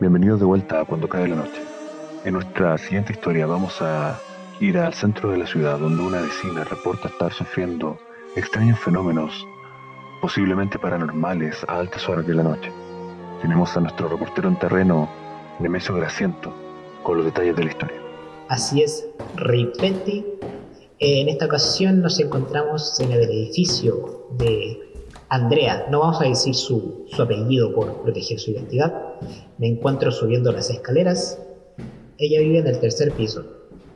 Bienvenidos de vuelta a Cuando cae la noche. En nuestra siguiente historia vamos a ir al centro de la ciudad donde una vecina reporta estar sufriendo extraños fenómenos, posiblemente paranormales, a altas horas de la noche. Tenemos a nuestro reportero en terreno, Nemesio Graciento, con los detalles de la historia. Así es, Ripetti. En esta ocasión nos encontramos en el edificio de Andrea. No vamos a decir su, su apellido por proteger su identidad. Me encuentro subiendo las escaleras. Ella vive en el tercer piso.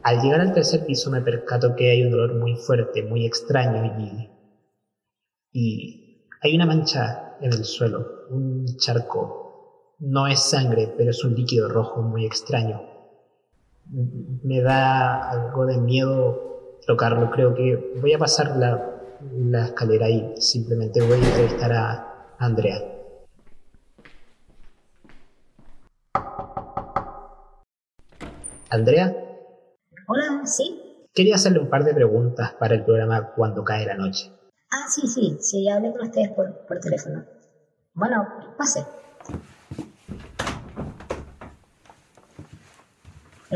Al llegar al tercer piso me percato que hay un dolor muy fuerte, muy extraño y, y hay una mancha en el suelo, un charco. No es sangre, pero es un líquido rojo muy extraño. Me da algo de miedo tocarlo. Creo que voy a pasar la, la escalera y simplemente voy a entrevistar a Andrea. Andrea, Hola, ¿sí? quería hacerle un par de preguntas para el programa Cuando cae la noche. Ah, sí, sí, sí, hablé con ustedes por, por teléfono. Bueno, pase.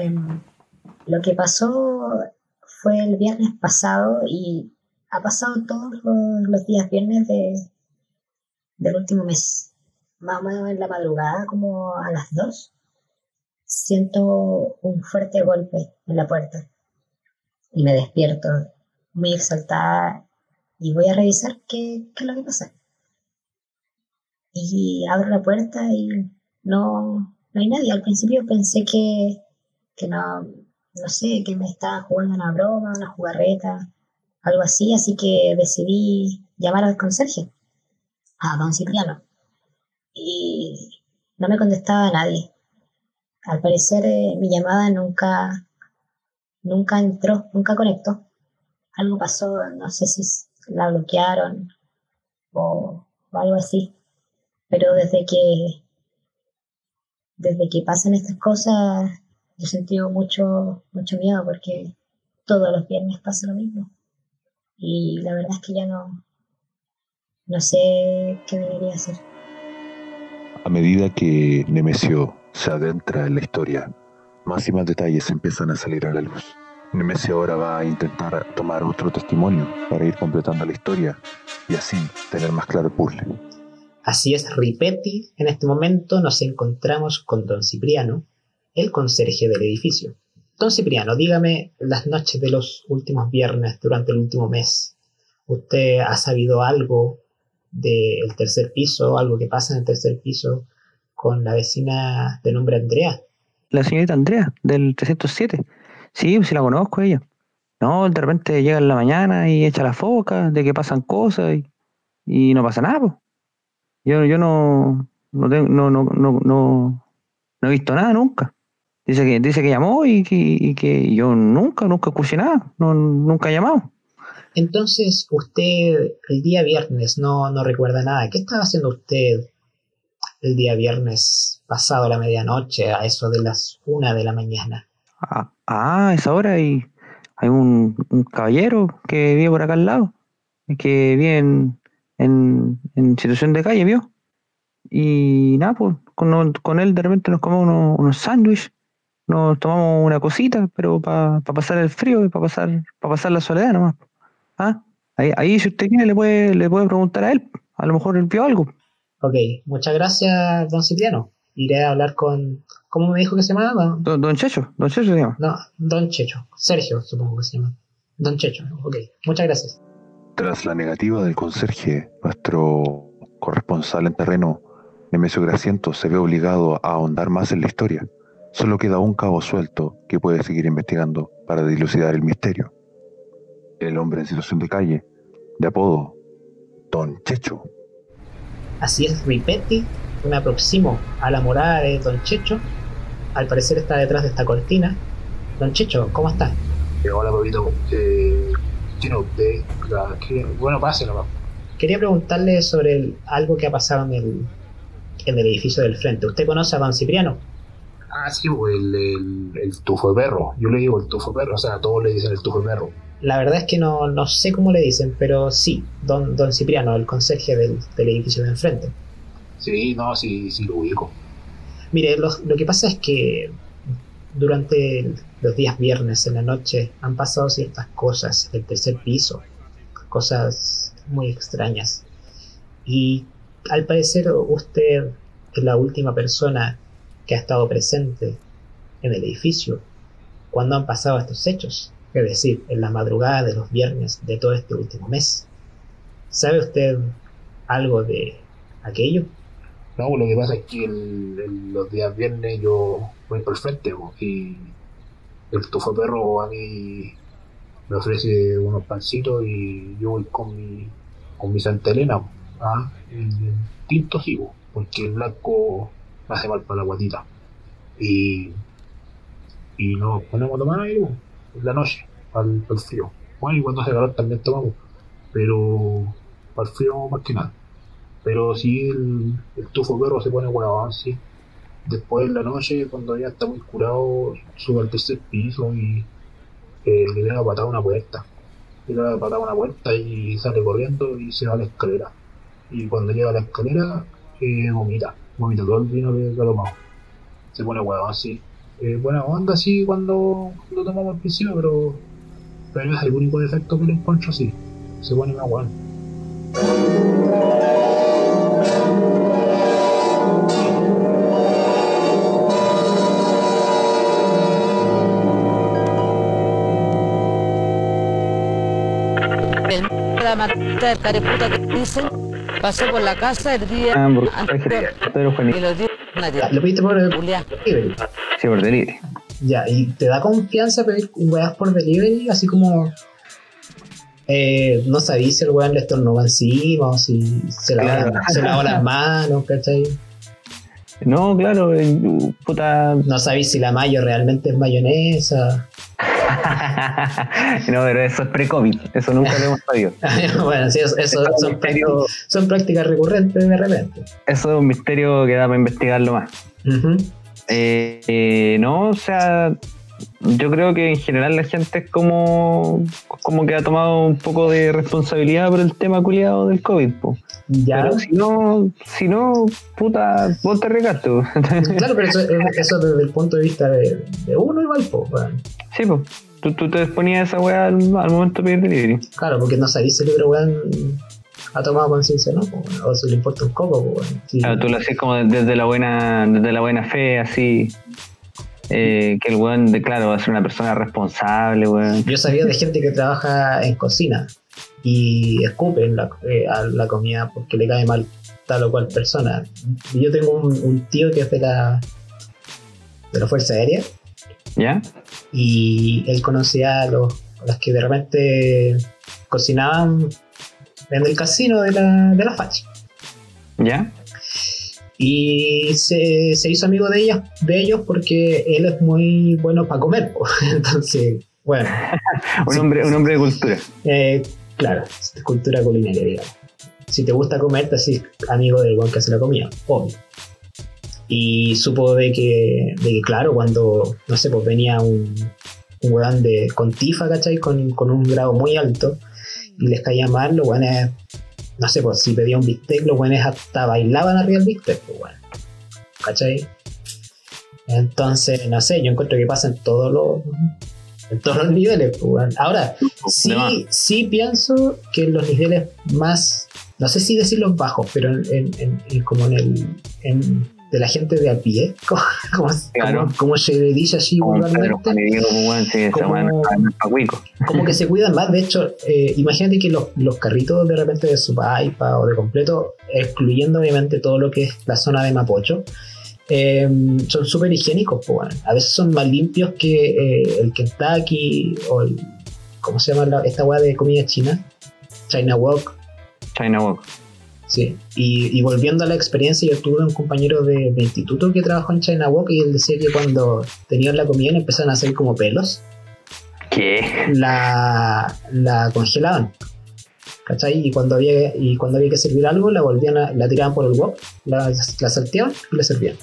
Em, lo que pasó fue el viernes pasado y ha pasado todos los, días viernes de, del último mes. Más o menos en la madrugada, como a las 2, siento un fuerte golpe en la puerta y me despierto muy exaltada y voy a revisar qué, qué es lo que pasa. Y abro la puerta y no, no hay nadie. Al principio pensé que, que no, no sé, que me estaba jugando una broma, una jugarreta, algo así, así que decidí llamar al conserje, a don Cipriano. Y no me contestaba nadie. Al parecer eh, mi llamada nunca, nunca entró, nunca conectó. Algo pasó, no sé si la bloquearon o, o algo así. Pero desde que, desde que pasan estas cosas, yo he sentido mucho, mucho miedo porque todos los viernes pasa lo mismo. Y la verdad es que ya no, no sé qué debería hacer. A medida que Nemesio se adentra en la historia, más y más detalles empiezan a salir a la luz. Nemesio ahora va a intentar tomar otro testimonio para ir completando la historia y así tener más claro el puzzle. Así es, Ripetti. En este momento nos encontramos con don Cipriano, el conserje del edificio. Don Cipriano, dígame las noches de los últimos viernes durante el último mes. ¿Usted ha sabido algo del tercer piso, algo que pasa en el tercer piso con la vecina de nombre Andrea? La señorita Andrea, del 307. Sí, pues sí la conozco ella. No, de repente llega en la mañana y echa la foca de que pasan cosas y, y no pasa nada, pues. Yo, yo no, no, tengo- no, no, no, no, no he visto nada nunca. Dice que, dice que llamó y que, y que yo nunca, nunca escuché nada, no, nunca he llamado. Entonces, usted el día viernes no, no recuerda nada. ¿Qué estaba haciendo usted el día viernes pasado la medianoche, a eso de las una de la mañana? Ah, ah, esa hora hay, hay un, un caballero que vive por acá al lado, que vive en, en, en situación de calle, ¿vio? Y nada, pues con, con él de repente nos comemos unos, unos sándwiches, nos tomamos una cosita, pero para pasar el frío y para pasar, para pasar la soledad nomás. ¿Ah? Ahí, ahí si usted quiere le puede, le puede preguntar a él, a lo mejor él vio algo. Ok, muchas gracias, don Cipriano. Iré a hablar con... ¿Cómo me dijo que se llamaba? Don- Don, don Checho, don Checho se llama. No, don Checho. Sergio, supongo que se llama. Don Checho, ok. Muchas gracias. Tras la negativa del conserje, nuestro corresponsal en terreno, Nemesio Graciento, se ve obligado a ahondar más en la historia. Solo queda un cabo suelto que puede seguir investigando para dilucidar el misterio. El hombre en situación de calle, de apodo Don Checho, Así es, Ripetti. Me aproximo a la morada de Don Checho. Al parecer está detrás de esta cortina. Don Checho, ¿cómo está? Eh, hola, Pablito. Eh, ¿Quién es usted? La- ¿qué? Bueno, páselo, papá. Quería preguntarle sobre el- algo que ha pasado en el, en el edificio del frente. ¿Usted conoce a Don Cipriano? Ah, sí, el, el, el tufo de perro. Yo le digo el tufo de perro, o sea, todos le dicen el tufo de perro. La verdad es que no, no sé cómo le dicen, pero sí, don, don Cipriano, el conserje del, del edificio de enfrente. Sí, no, sí, sí lo ubico. Mire, lo, lo que pasa es que durante los días viernes en la noche han pasado ciertas cosas del tercer piso, cosas muy extrañas. Y al parecer usted es la última persona que ha estado presente en el edificio cuando han pasado estos hechos, es decir, en la madrugada de los viernes de todo este último mes. ¿Sabe usted algo de aquello? No, lo que pasa es que el- el- los días viernes yo voy por el frente y el tufo perro a mí me ofrece unos pancitos y yo voy con mi, con mi Santa Elena. ¿ah? El tinto sí, po, porque el blanco me hace mal para la guatita. Y, y nos ponemos a tomar po, en la noche, para el, frío. Bueno, y cuando hace calor también tomamos, pero para el frío más que nada. Pero si el, el tufo perro se pone huevón, sí. Después en la noche, cuando ya está muy curado, sube al tercer piso y eh, le da patada a una puerta. Le da patada a una puerta y sale corriendo y se va a la escalera. Y cuando llega a la escalera, eh, vomita. Vomita todo el vino que ha tomado. Se pone huevón, sí. Eh, buena onda, sí, cuando lo tomamos al principio, pero, pero es el único defecto que le encuentro, sí. Se pone más huevón. El careputa que dicen pasó por la casa el día Ah, por anterior y los dio tía. Lo pediste por delivery. Sí, por delivery. Ya, y te da confianza pedir weas por delivery, así como. Eh, no sabís si el weón le estornudó encima o si se lava, Claro. se lavó las manos, ¿cachai? No, claro, puta. No sabís si la mayo realmente es mayonesa. no, pero eso es pre-COVID. Eso nunca lo hemos sabido. bueno, sí, eso, son, misterio- prácticas, son prácticas recurrentes de repente. Eso es un misterio que da para investigarlo más. Eh, eh, no, o sea, yo creo que en general la gente es como, como que ha tomado un poco de responsabilidad por el tema culiado del COVID. po. Ya. Pero si no, si no, puta, vos te regaste. po. Claro, pero eso, eso desde el punto de vista de, de uno igual, pues, weón. sí, pues. Tú, tú te exponías esa weá al, al momento de pedir delivery. Claro, porque no sabís si el otro weón ha tomado conciencia, ¿no? Po. O si le importa un coco, po. Sí. Claro, tú lo haces como desde la buena, desde la buena fe, así. Eh, que el weón, de, claro, va a ser una persona responsable, weón. Yo sabía de gente que trabaja en cocina y escupe en la, eh, a la comida porque le cae mal tal o cual persona. Yo tengo un, un tío que es de la de la Fuerza Aérea ¿Ya? y él conocía a los, a los que de repente cocinaban en el casino de la, de la facha. ¿Ya? Y se, se hizo amigo de ellas, de ellos porque él es muy bueno para comer. Entonces, bueno, Un, Sí. hombre, un hombre de cultura. eh, claro, cultura culinaria, digamos. Si te gusta comer, te haces amigo del buen que hace la comida, obvio. Y supo de que, de que claro, cuando, no sé, pues venía un, un weón de, con tifa, ¿cachai? Con, con un grado muy alto y les caía mal, los weones, no sé, pues si pedía un bistec, los weones hasta bailaban arriba del bistec, pues bueno. ¿Cachai? Entonces, no sé, yo encuentro que pasa en todos los, en todos los niveles, pues bueno. Ahora, sí, sí pienso que en los niveles más, no sé si decir los bajos, pero en- en- en- como en el, en- de la gente de a pie, como, como, Claro. como, como se le dice así Como vulgarmente, como que se cuidan más. De hecho, eh, imagínate que los, los carritos de repente de Supaipa o de completo, excluyendo obviamente todo lo que es la zona de Mapocho, eh, son súper higiénicos. pues, bueno. A veces son más limpios que eh, el Kentucky o el. ¿Cómo se llama la- esta weá de comida china? China Walk. China Walk. Sí. Y, y volviendo a la experiencia, yo tuve un compañero de, de instituto que trabajó en China Walk y él decía que cuando tenían la comida empezaban a hacer como pelos ¿Qué? la, la congelaban. ¿Cachai? Y cuando había, y cuando había que servir algo, la volvían a, la tiraban por el wok, la, la salteaban y la servían.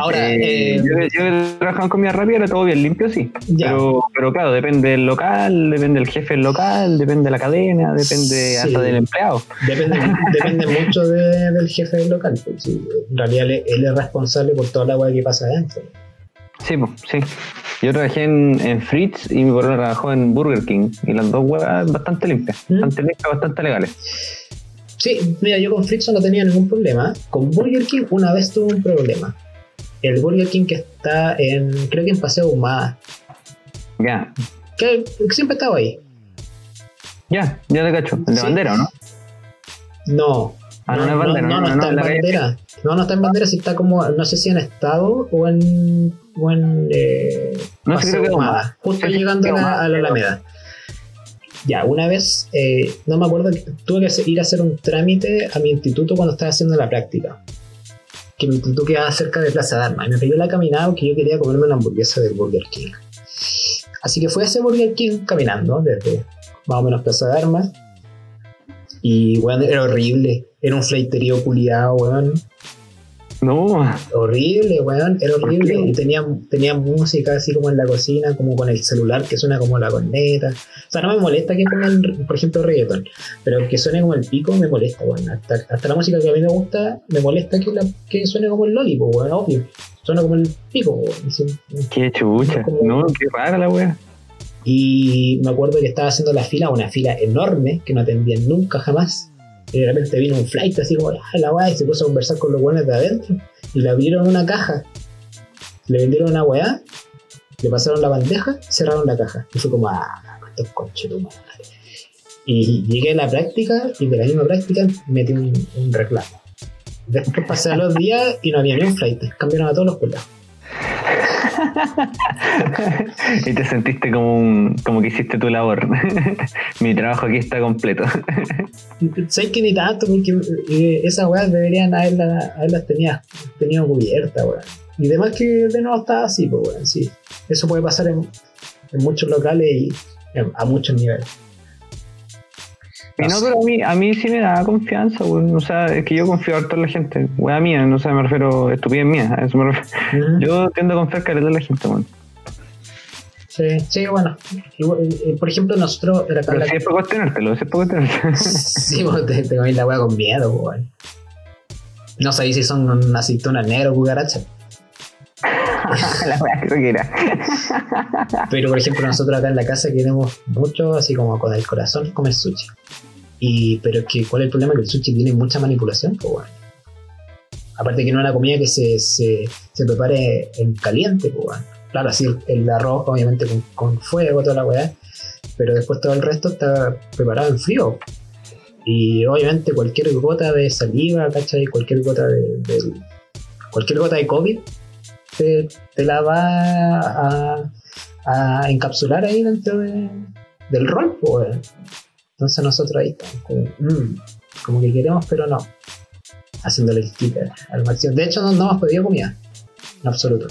Ahora, Eh, eh, yo, yo he trabajado en comida rápida, era todo bien limpio, sí. Ya. Pero, pero claro, depende del local, depende del jefe del local, depende de la cadena, depende Sí. hasta del empleado. depende, depende mucho de- del jefe del local. pues, sí, en realidad él, él es responsable por toda la agua que pasa adentro. Sí, pues, sí. Yo trabajé en, en Fritz y mi porra trabajó en Burger King. Y las dos huevas bastante limpias, ¿Mm? bastante limpias, bastante legales. Sí, mira, yo con Fritzson no tenía ningún problema. Con Burger King una vez tuve un problema. El Burger King que está en, creo que en Paseo Humada, Ya, que, que siempre estaba ahí. ya, ya te cacho. El de Sí. bandera, ¿o no? No. Ah, no, no es bandera, no, no, no no, está en bandera. No, no está en bandera, si está como, no sé si en estado o en, o en eh, No, Paseo creo que Humada, justo llegando a la, a la Alameda. Ya, una vez, eh, no me acuerdo, que tuve que ir a hacer un trámite a mi instituto cuando estaba haciendo la práctica. Que mi instituto quedaba cerca de Plaza Dharma. Y me pidió la caminada que yo quería comerme una hamburguesa del Burger King. Así que fui a ese Burger King caminando desde más o menos Plaza Dharma. Y, weón, era horrible. Era un fleiterío culiado, weón. No, Horrible, weón. Era ¿Por horrible. tenía, tenía música así como en la cocina, como con el celular que suena como la corneta. O sea, no me molesta que pongan, por ejemplo, reggaeton. Pero que suene como el pico me molesta, weón. Hasta, hasta la música que a mí me gusta, me molesta que, la, que suene como el lollipop, weón. Obvio. Suena como el pico, weón. Sí, qué chucha. No, qué rara la wea. Y me acuerdo que estaba haciendo la fila, una fila enorme que no atendían nunca jamás. Y de repente vino un flight así como, ah, la weá, y se puso a conversar con los buenos de adentro. Y le abrieron una caja. Le vendieron una weá, le pasaron la bandeja, cerraron la caja. Y fue como, ah, estos conchetumas. Y llegué a la práctica y de la misma práctica metí un, reclamo. Después pasé a los días y no había ni un flight. Cambiaron a todos los pelados. y te sentiste como un, como que hiciste tu labor. Mi trabajo aquí está completo. ¿Sabes que ni tanto? Porque eh, esas weas deberían haberla- haberlas tenido, tenido cubiertas, weón. Y además que de nuevo estaba así, pues, weón, sí. Eso puede pasar en, muchos locales y a muchos niveles. Y no, pero a mí, a mí sí me da confianza, weón. O sea, es que yo confío harto en la gente. Wea mía, no sé, me refiero a estupidez mía. A eso me refiero. Yo tiendo a confiar que en la gente, weón. Sí, sí, bueno. Eh, por ejemplo, nosotros era Pero la si es para cuestionártelo, si es para cuestionártelo. Sí, vos te, te comís la wea con miedo, weón. No sabéis si son una aceituna negra o cucaracha. la wea creo que era. Pero por ejemplo, nosotros acá en la casa queremos mucho, así como con el corazón, comer sushi. Y, pero es que, ¿cuál es el problema? Que el sushi tiene mucha manipulación, pues bueno. Aparte que no es una comida que se, se, se prepare en caliente, pues bueno. Claro, así el, arroz, obviamente con, con fuego, toda la weá. Pero después todo el resto está preparado en frío. Y obviamente cualquier gota de saliva, ¿cachai? Cualquier gota de, cualquier gota de COVID te, te la va a, a encapsular ahí dentro de- del rol, pues. Entonces nosotros ahí estamos como, mm, como que queremos, pero no. Haciéndole el sticker al máximo. De hecho, no, no hemos pedido comida. En absoluto.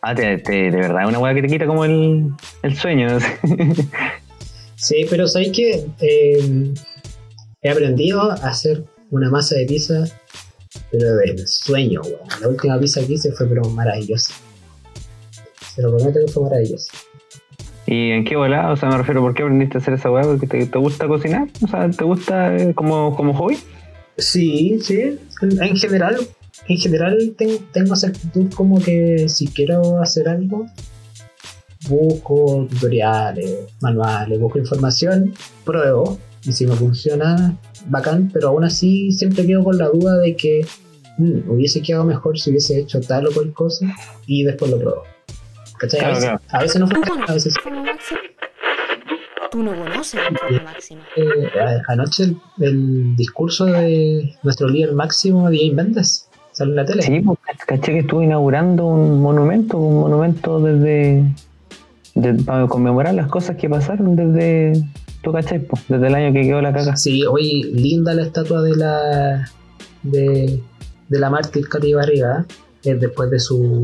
Ah, te, te- de verdad, es una weá que te quita como el, el sueño. no sé. Sí, pero sabéis que eh, he aprendido a hacer una masa de pizza, pero del sueño, weón. La última pizza que hice fue pero maravillosa. Se lo prometo que fue maravillosa. ¿Y en qué volada? O sea, me refiero, ¿por qué aprendiste a hacer esa weá? ¿Porque te, te gusta cocinar? O sea, ¿te gusta eh, como, como hobby? Sí, sí. En, en general, en general ten- tengo actitud como que si quiero hacer algo, busco tutoriales, manuales, busco información, pruebo y si me funciona, bacán, pero aún así siempre quedo con la duda de que mm, hubiese quedado mejor si hubiese hecho tal o cual cosa y después lo pruebo. ¿Cachai? Claro, a, veces, claro. a veces no ¿Tú funciona, a veces? Tú no conoces la máxima. eh, anoche el, el discurso de nuestro líder máximo, Diego Méndez, sale en la tele. Sí, pues caché que estuvo inaugurando un monumento, un monumento desde. de- para conmemorar las cosas que pasaron desde. ¿Tú cachai? Pues, desde el año que quedó la caca. Sí, hoy linda la estatua de la de, de la mártir Katy Barriga, ¿eh? Es después de su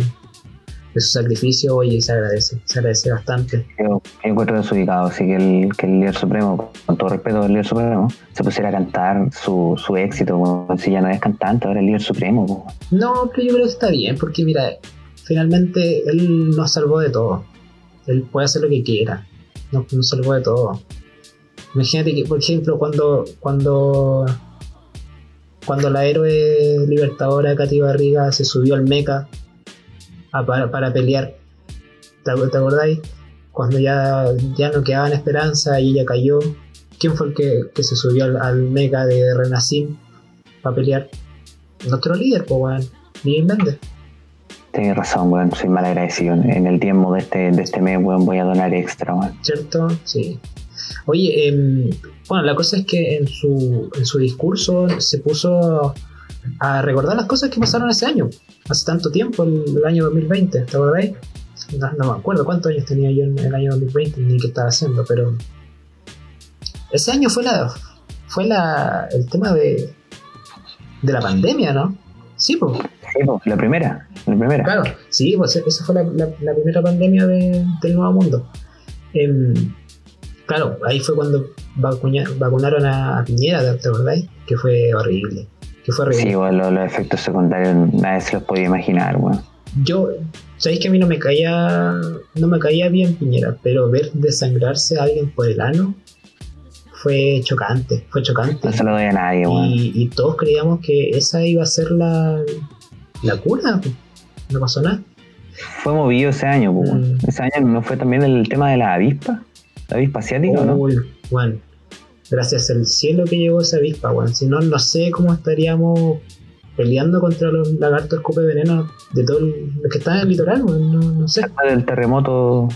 de su sacrificio, oye, se agradece, se agradece bastante. Yo, encuentro desubicado, así que el, que el líder supremo, con todo respeto del líder supremo, se pusiera a cantar su, su éxito, weón. si ya no es cantante, ahora el líder supremo. No, pero yo creo que está bien, porque mira, finalmente él nos salvó de todo. Él puede hacer lo que quiera. Nos, nos salvó de todo. Imagínate que, por ejemplo, cuando cuando cuando la héroe libertadora Katy Barriga se subió al mecha a- para, para pelear, ¿te, te acordáis? Cuando ya, ya no quedaban esperanza y ella cayó. ¿Quién fue el que, que se subió al, al mecha de Renacim para pelear? Nuestro líder, pues, weón. Miguel Méndez. Tienes razón, weón, soy mal agradecido. En el tiempo de este, de este mes, weón, voy a donar extra, weón. ¿cierto? Sí. Oye, em, bueno, la cosa es que en su, en su discurso se puso a recordar las cosas que pasaron ese año, hace tanto tiempo, el, el año 2020, ¿te acordáis? No, no me acuerdo cuántos años tenía yo en el año 2020 ni qué estaba haciendo, pero ese año fue la fue la el tema de de la pandemia, ¿no? Sí, pues. Sí, po, la primera, la primera. Claro, sí, pues esa fue la, la- la primera pandemia de- del Nuevo Mundo. Em, claro, ahí fue cuando vacuña- vacunaron a, a Piñera, ¿te acordáis? Que fue horrible. Que fue horrible. Sí, weón, los, los efectos secundarios nadie se los podía imaginar, weón. Yo, sabéis que a mí no me caía, no me caía bien Piñera, pero ver desangrarse a alguien por el ano fue chocante, fue chocante. No se lo doy a nadie, weón. Y, y todos creíamos que esa iba a ser la, la cura. No pasó nada. Fue movido ese año. Mm. Ese año no fue también el tema de la avispa, la avispa asiática, ¿no? Juan, gracias al cielo que llegó esa avispa, Juan. Si no, no sé cómo estaríamos peleando contra los lagartos escupe veneno de todos los que están en el litoral, weón. No, no sé. Después del terremoto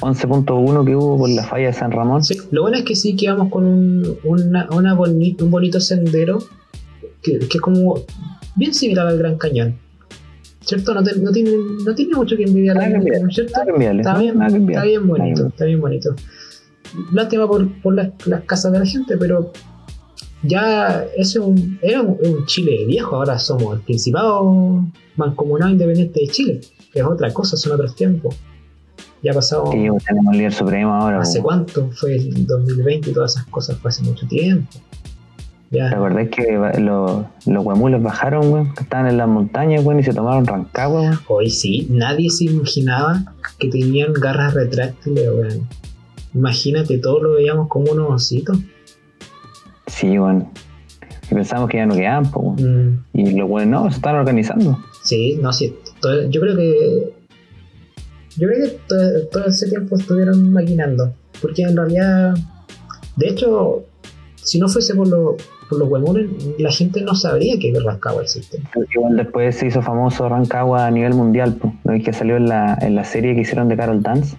11.1 que hubo por la falla de San Ramón. Sí, lo bueno es que sí que vamos con un, una, una boni- un bonito sendero que, que es como bien similar al Gran Cañón. ¿Cierto? No, te- no tiene, no tiene mucho que envidiar. Nada que enviarle, Está bien, Nada que enviar. está bien bonito, está bien bonito. Lástima por, por las, las casas de la gente, pero ya ese es un, era un, un Chile viejo, ahora somos el Principado Mancomunado Independiente de Chile, que es otra cosa, son otros tiempos. Ya ha pasado, Sí, tenemos líder supremo ahora. ¿hace cuánto? Fue el 2020 y todas esas cosas, fue hace mucho tiempo. ¿Te Ya, acordás que los, los huemules bajaron, weón? Que estaban en las montañas, weón, y se tomaron rancagua, weón. hoy sí, nadie se imaginaba que tenían garras retráctiles, weón. Imagínate, todos lo veíamos como unos ositos. Sí, weón. Y pensamos que ya no quedaban, po, weón. Mm. Y los weones no, se están organizando. Sí, no, sí. todo- yo creo que. Yo creo que todo, todo ese tiempo estuvieron maquinando. Porque en realidad. De hecho, si no fuese por, lo- por los huemones, la gente no sabría que Rancagua existe. Igual después se hizo famoso Rancagua a nivel mundial, po. ¿No que salió en la, en la serie que hicieron de Carol Dance?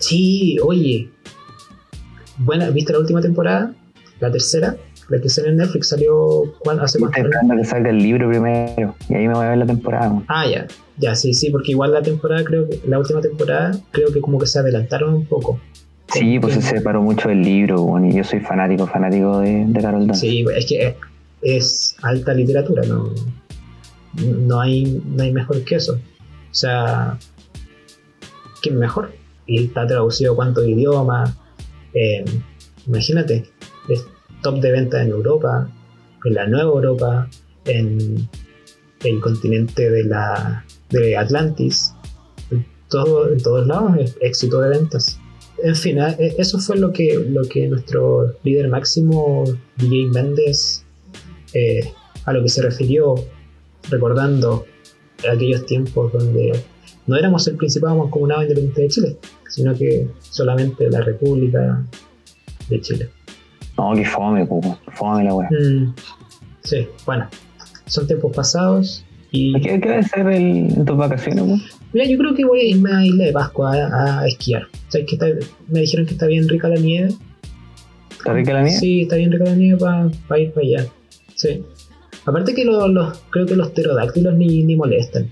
Sí, oye. Buena, ¿viste la última temporada? La tercera, la que salió en Netflix, salió ¿cuán- hace cuánto. estoy esperando que salga el libro primero. Y ahí me voy a ver la temporada. Ah, ya. Ya, sí, sí, porque igual la temporada, creo que, la última temporada, creo que como que se adelantaron un poco. Sí, pues se separó mucho del libro. Y yo soy fanático, fanático de, de Carol Dance. Sí, es que es, es alta literatura, no, no, hay, no hay mejor que eso. O sea, ¿quién mejor? Y está traducido cuántos idiomas. eh, imagínate, es top de venta en Europa, en la Nueva Europa, en el continente de la de Atlantis, en, todo, en todos lados es éxito de ventas. En fin, a- e- eso fue lo que, lo que nuestro líder máximo, DJ Méndez, eh, a lo que se refirió, recordando aquellos tiempos donde no éramos el principal mancomunado independiente de Chile, sino que solamente la República de Chile. No, que fome, weón. Fome la weá. Mm, sí, bueno, son tiempos pasados y ¿Qué, qué va a hacer el- en tus vacaciones, weón? Mira, yo creo que voy a irme a Isla de Pascua a, a esquiar. O sea, que está- me dijeron que está bien rica la nieve. ¿Está rica la nieve? Sí, está bien rica la nieve para ir para allá. Sí. Aparte que lo- los, creo que los pterodáctilos ni, ni molestan.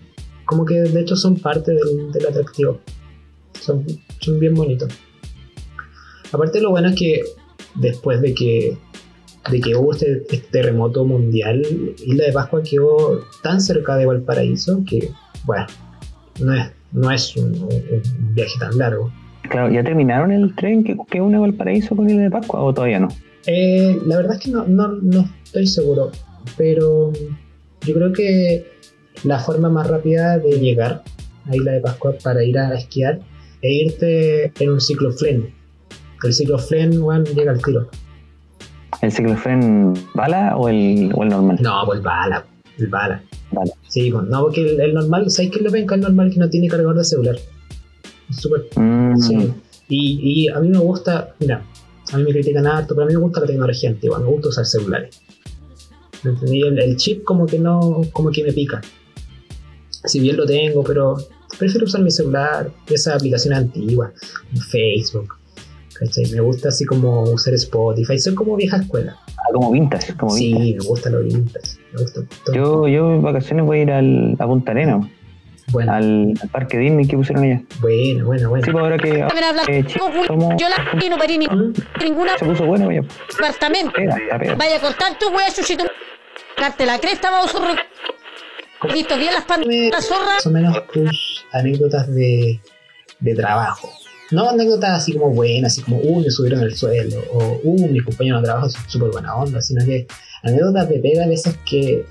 Como que de hecho son parte del, del atractivo. Son, son bien bonitos. Aparte lo bueno es que después de que de que hubo este, este terremoto mundial, Isla de Pascua quedó tan cerca de Valparaíso que, bueno, no es, no es un, viaje tan largo. Claro, ¿ya terminaron el tren que, que une Valparaíso con Isla de Pascua o todavía no? Eh, la verdad es que no, no, no estoy seguro, pero yo creo que la forma más rápida de llegar a Isla de Pascua para ir a esquiar es irte en un cicloflen. El cicloflen, bueno, llega al tiro. ¿El ciclofren bala o el, o el normal? No, pues bala, el bala. Bala. Sí, pues, no, porque el, el normal, ¿sabes qué lo venga el normal que no tiene cargador de celular? Súper Mm, Sí. Y, y a mí me gusta, mira, a mí me critican harto, pero a mí me gusta la tecnología antigua, me gusta usar celulares. ¿Me entendí? El, el chip como que no, como que me pica. Si bien lo tengo, pero prefiero usar mi celular, esas aplicaciones antiguas, Facebook. ¿cachai? Me gusta así como usar Spotify, soy como vieja escuela. ah, como vintage, como Sí, vintage. me gusta lo vintage, me gusta todo. Yo, yo en vacaciones voy a ir al, a Punta Arenas, bueno, al, al parque Disney que pusieron allá. bueno, bueno, bueno. Sí, pues ahora que eh, Yo la y no pedí ni ninguna se puso bueno, vaya. apartamento. Vaya a cortar tu wea, chuchito. Darte la cresta, vamos a Listo, bien las pantas, zorra. más o menos tus anécdotas de, de trabajo. No anécdotas así como buenas, así como, uh, me subieron el sueldo, o uh, mis compañeros de trabajo son súper buena onda, sino que anécdotas de pega de esas que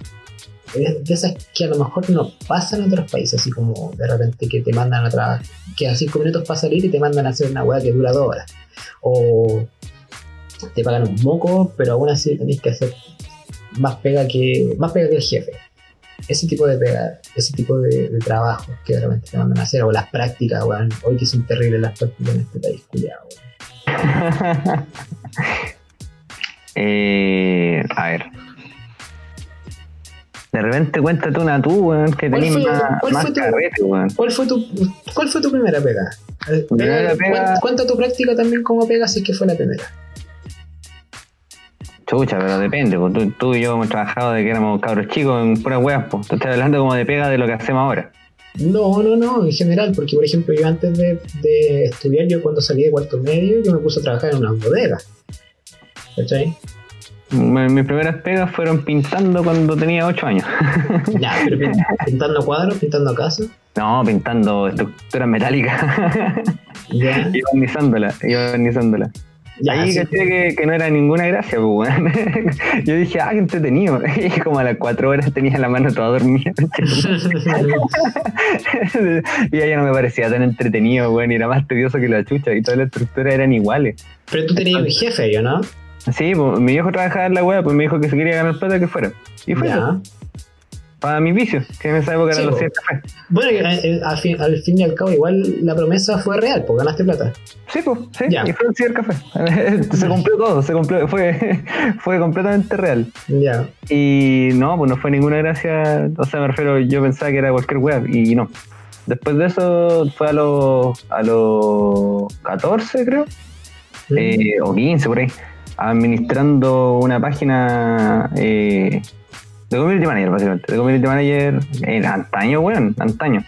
de esas que a lo mejor no pasan en otros países, así como de repente que te mandan a trabajar, que a cinco minutos para salir y te mandan a hacer una weá que dura dos horas. O te pagan un moco, pero aún así tenés que hacer más pega que, más pega que el jefe ese tipo de pega, ese tipo de, de trabajo que de repente te mandan a hacer, o las prácticas, weón. Hoy que son terribles las prácticas en este país, culiado, weón. eh, a ver. De repente cuéntate una tú, weón, que ¿Cuál tenés fue- cuál más fue tu- carrete, weón. ¿Cuál fue tu, cuál fue tu primera pega? Eh, primera pega- pega- cuen- Cuenta tu práctica también como pega si es que fue la primera. Chucha, pero depende, pues tú, tú y yo hemos trabajado de que éramos cabros chicos en puras weas, pues. Tú estás hablando como de pega de lo que hacemos ahora. No, no, no, en general, porque por ejemplo yo antes de, de estudiar, yo cuando salí de cuarto medio, yo me puse a trabajar en una bodega. ¿Cachai? Mi- Mis primeras pegas fueron pintando cuando tenía 8 años. Ya, pero pin- pintando cuadros, pintando casas. No, pintando estructuras metálicas Ya, y barnizándola, y ya, Ahí sí. caché que, que no era ninguna gracia, pues, weón. Yo dije, ah, qué entretenido. Y como a las 4 horas tenía la mano toda dormida. y a ella no me parecía tan entretenido, weón, y era más tedioso que la chucha, y todas las estructuras eran iguales. Pero tú tenías un jefe, ¿yo no? Sí, pues, mi viejo trabajaba en la wea, pues me dijo que si quería ganar plata que fuera. Y fue eso, Ya. Para mis vicios, que en esa época Sí, eran los po. 100 cafés. Bueno, eh, eh, al fin, al fin y al cabo, igual la promesa fue real, pues ganaste plata. Sí, pues, sí, Ya. y fue el cibercafé. se cumplió todo, se cumplió, fue, fue completamente real. Ya. Y no, pues no fue ninguna gracia, o sea, me refiero, yo pensaba que era cualquier web y no. Después de eso fue a los a los 14 creo, Mm. eh, o 15 por ahí, administrando una página eh, de community manager básicamente, de community manager en antaño, weón, antaño.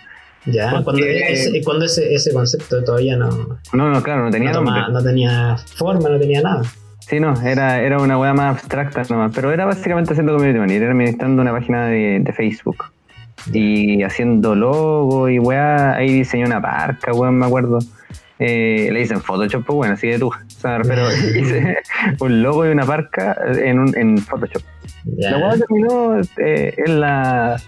ya, porque- cuando, ese, cuando ese, ese concepto todavía no, No, no, claro, no tenía no, nombre. toma- no tenía forma, no tenía nada. Sí, no, era, era una weá más abstracta nomás, pero era básicamente haciendo community manager, era administrando una página de, de Facebook. Y haciendo logo y weá, ahí diseñé una parca, weón, me acuerdo. Eh, le hice en Photoshop, pues bueno, así de tú. O sea, refiero, hice un logo y una parca en, un, en Photoshop. Ya. La weá terminó eh, en la.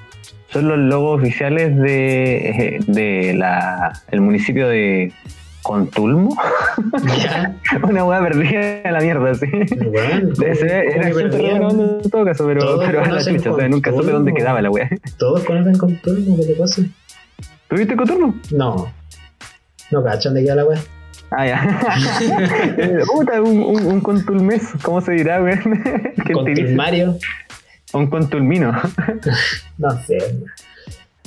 Son los logos oficiales de, eh, de la, el municipio de Contulmo. Ya. una weá perdida a la mierda, sí. Bueno, era ¿cómo que gente en todo caso, pero, Todos pero a la chucha, o sea, nunca supe Contulmo. dónde quedaba la weá. Todos conocen Conturno, ¿qué te pasa? ¿Tuviste Coturno? No. No cachan de qué la wea. Ah, ya. Puta, un, un, un contulmes, ¿cómo se dirá, weón? ¿Quién te dice? Mario. Un contulmino. No sé.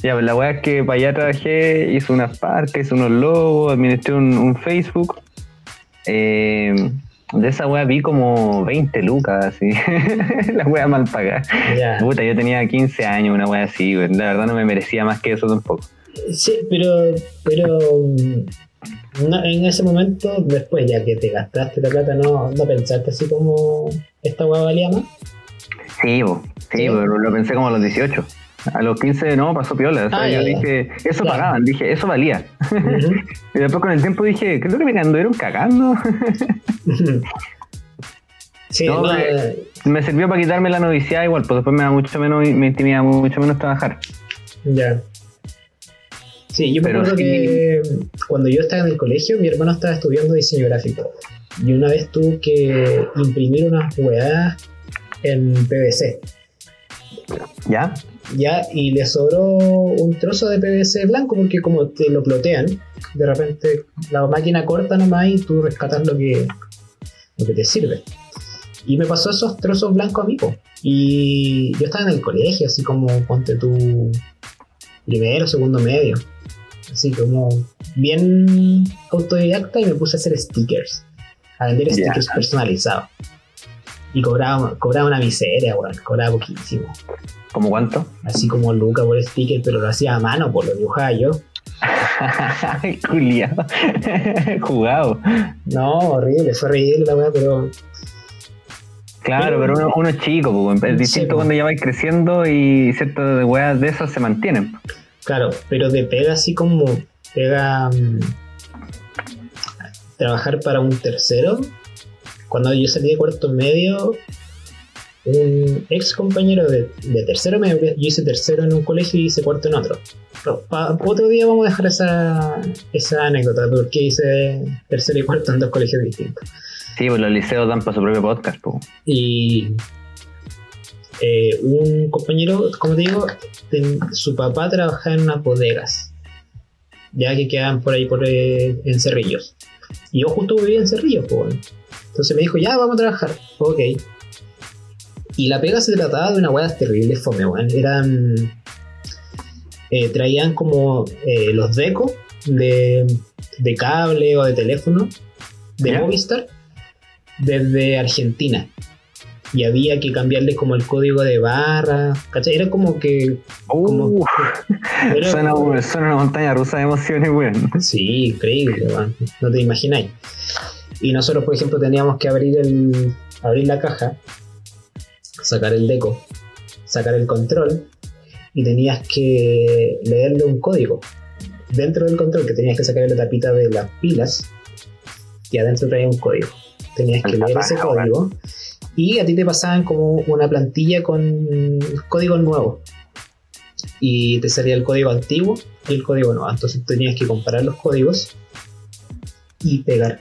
Ya, pues la weá es que para allá trabajé, hice unas parques, unos logos, administré un, un Facebook. Eh, de esa weá vi como 20 lucas, así. la weá mal pagada. Ya. Puta, yo tenía 15 años, una weá así, weón. La verdad no me merecía más que eso tampoco. Sí, pero, pero mm, no, en ese momento, después ya que te gastaste la plata, no, no pensaste así como esta hueá valía más. Sí, bo, sí, ¿Sí? pero lo pensé como a los 18. A los 15 no, pasó piola. O sea, Ah, yo ya, ya. dije, eso pagaban, dije, eso valía. Y después con el tiempo dije, creo que me anduvieron cagando. sí, No, no, pero- eh, me sirvió para quitarme la novicidad igual, pues después me da mucho menos, me intimida mucho menos trabajar. ya. Sí, yo me Pero acuerdo sí. que cuando yo estaba en el colegio, mi hermano estaba estudiando diseño gráfico. Y una vez tuve que imprimir unas weas en PVC. ¿Ya? ya y le sobró un trozo de PVC blanco porque como te lo plotean, de repente la máquina corta nomás y tú rescatas lo que, lo que te sirve. Y me pasó esos trozos blancos a mí, po. Y yo estaba en el colegio, así como ponte tu primero, segundo medio. Así como bien autodidacta y me puse a hacer stickers. A vender stickers personalizados. Y cobraba, cobraba una miseria, weón. Cobraba poquísimo ¿Cómo cuánto? así como Luca por sticker, pero lo hacía a mano, por lo dibujaba yo. Culiado. Jugado. No, horrible, fue horrible la weá, pero Claro, pero uno, uno es chico, pues, es distinto cuando ya vais creciendo y ciertas de weas de esas se mantienen. claro, pero de pega así como pega mm, trabajar para un tercero. Cuando yo salí de cuarto medio, un ex compañero de, de tercero medio, yo hice tercero en un colegio y hice cuarto en otro. Pero pa- otro día vamos a dejar esa, esa anécdota, porque hice tercero y cuarto en dos colegios distintos. Sí, pues los liceos dan para su propio podcast, pues. Y eh, un compañero, como te digo, ten- su papá trabajaba en unas bodegas, ya que quedaban por ahí por, eh, en Cerrillos. Y yo justo vivía en Cerrillos, bueno. Entonces me dijo, ya vamos a trabajar. Ok. Y la pega se trataba de una hueá terrible, fome, weón. Eran. eh, traían como eh, los decos de, de cable o de teléfono de Ya. Movistar desde Argentina. Y había que cambiarle como el código de barra. ¿Cachai? Era como que. como- Uh, era- suena, suena una montaña rusa de emociones, weón. Sí, increíble, no te imagináis. Y nosotros, por ejemplo, teníamos que abrir el abrir la caja, sacar el deco, sacar el control y tenías que leerle un código. Dentro del control que tenías que sacar la tapita de las pilas y adentro traía un código. Tenías que leer ese código y a ti te pasaban como una plantilla con código nuevo y te salía el código antiguo y el código nuevo. Entonces tenías que comparar los códigos y pegar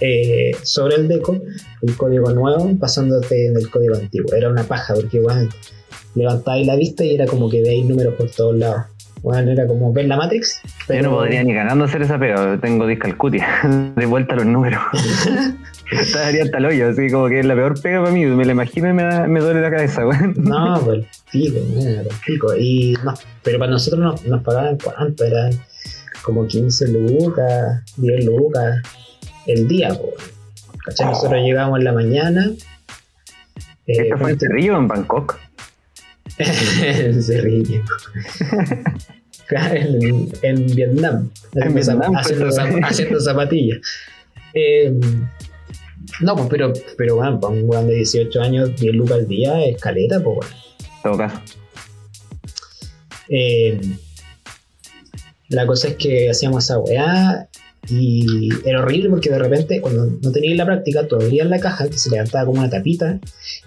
eh, sobre el deco el código nuevo pasándote en el código antiguo. Era una paja porque bueno, levantabais la vista y era como que veis números por todos lados. Bueno, era como ver la Matrix. Yo no podría ni ganando hacer esa pega, tengo discalcutia, de vuelta a los números. Estaría hasta el hoyo, así como que es la peor pega para mí, me la imagino y me, da- me duele la cabeza, weón. No, pues pico, mira, pues, pico. Y no, pero para nosotros nos, nos pagaban cuánto, eran como 15 lucas, 10 lucas el día, pues. ¿Cachai? Nosotros llegábamos en la mañana. eh, ¿Esto fue en Cerrillo o en Bangkok? Cerrillo. Claro, en, en Vietnam. En Vietnam, haciendo, pues, zap- haciendo zapatillas. Eh, no, pues, pero, pero bueno, para un weón de 18 años, 10 lucas al día es caleta, pues bueno. En todo caso. Eh, la cosa es que hacíamos esa weá y era horrible porque de repente cuando no tenías la práctica tú abrías la caja que se levantaba como una tapita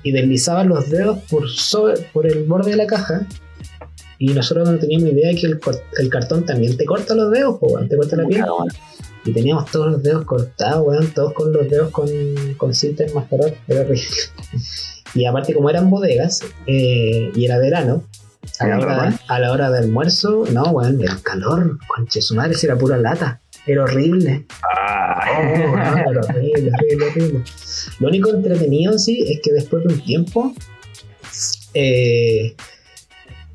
y deslizabas los dedos por, sobre- por el borde de la caja y nosotros no teníamos idea que el, cartón también te corta los dedos, po, te corta la piel y teníamos todos los dedos cortados, weón, todos con los dedos con, con cinta enmascarada, era horrible. Y aparte como eran bodegas eh, y era verano, a la, Era hora de, a la hora de almuerzo, no, weón, el calor, conche su madre, si era pura lata. Era horrible. Ah, Oh, horrible, horrible, horrible. Lo único entretenido, sí, es que después de un tiempo, eh,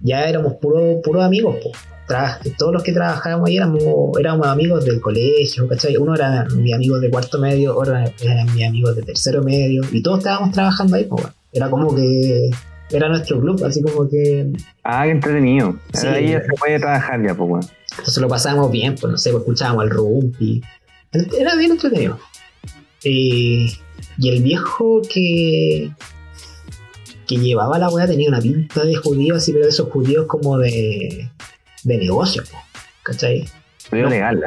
ya éramos puros puro amigos, po. Tra- todos los que trabajábamos ahí éramos, éramos amigos del colegio, ¿cachai? Uno era mi amigo de cuarto medio, otro era mi amigo de tercero medio, y todos estábamos trabajando ahí, weón. Era como que era nuestro club, así como que ah, qué entretenido. Sí. Ahí ya se puede trabajar ya, pues. Entonces lo pasábamos bien, pues no sé, pues escuchábamos el rumpi. Era bien entretenido. Eh, y el viejo que, que llevaba la weá tenía una pinta de judío así, pero de esos judíos como de, de negocio, ¿cachai? Medio No. legal.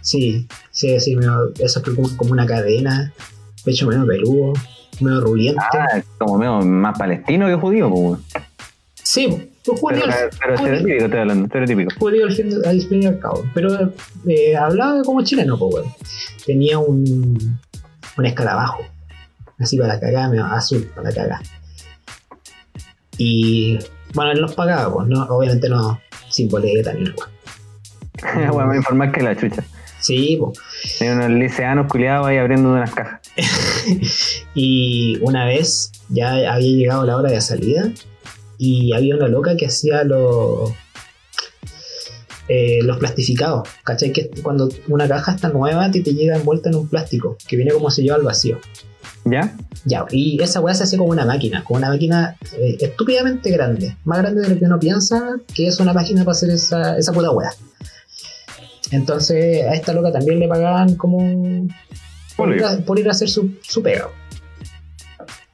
Sí, sí, sí, medio- eso que como, como una cadena, pecho medio peludo, medio ruliente. Ah, como medio más palestino que judío, pues. Sí, Pero, pero judío- estereotípico, estoy hablando, estereotípico. judío al fin, y al cabo. Pero eh, hablaba como chileno, pues, weón. Tenía un, un escarabajo, así para cagar, medio azul para cagar. Y bueno, él nos pagaba, pues, ¿no? obviamente no sin boleta ni nada. Bueno, me informar que la chucha. Sí, pues. Hay unos liceanos culiados ahí abriendo unas cajas. y una vez ya había llegado la hora de salida y había una loca que hacía los eh, los plastificados. ¿Cachai? Que cuando una caja está nueva a ti te llega envuelta en un plástico que viene como sellado al vacío. ¿Ya? Ya, y esa weá se hace como una máquina, como una máquina eh, estúpidamente grande, más grande de lo que uno piensa que es una máquina para hacer esa, esa puta weá. Entonces a esta loca también le pagaban como por, ir a, por ir a hacer su, su pega.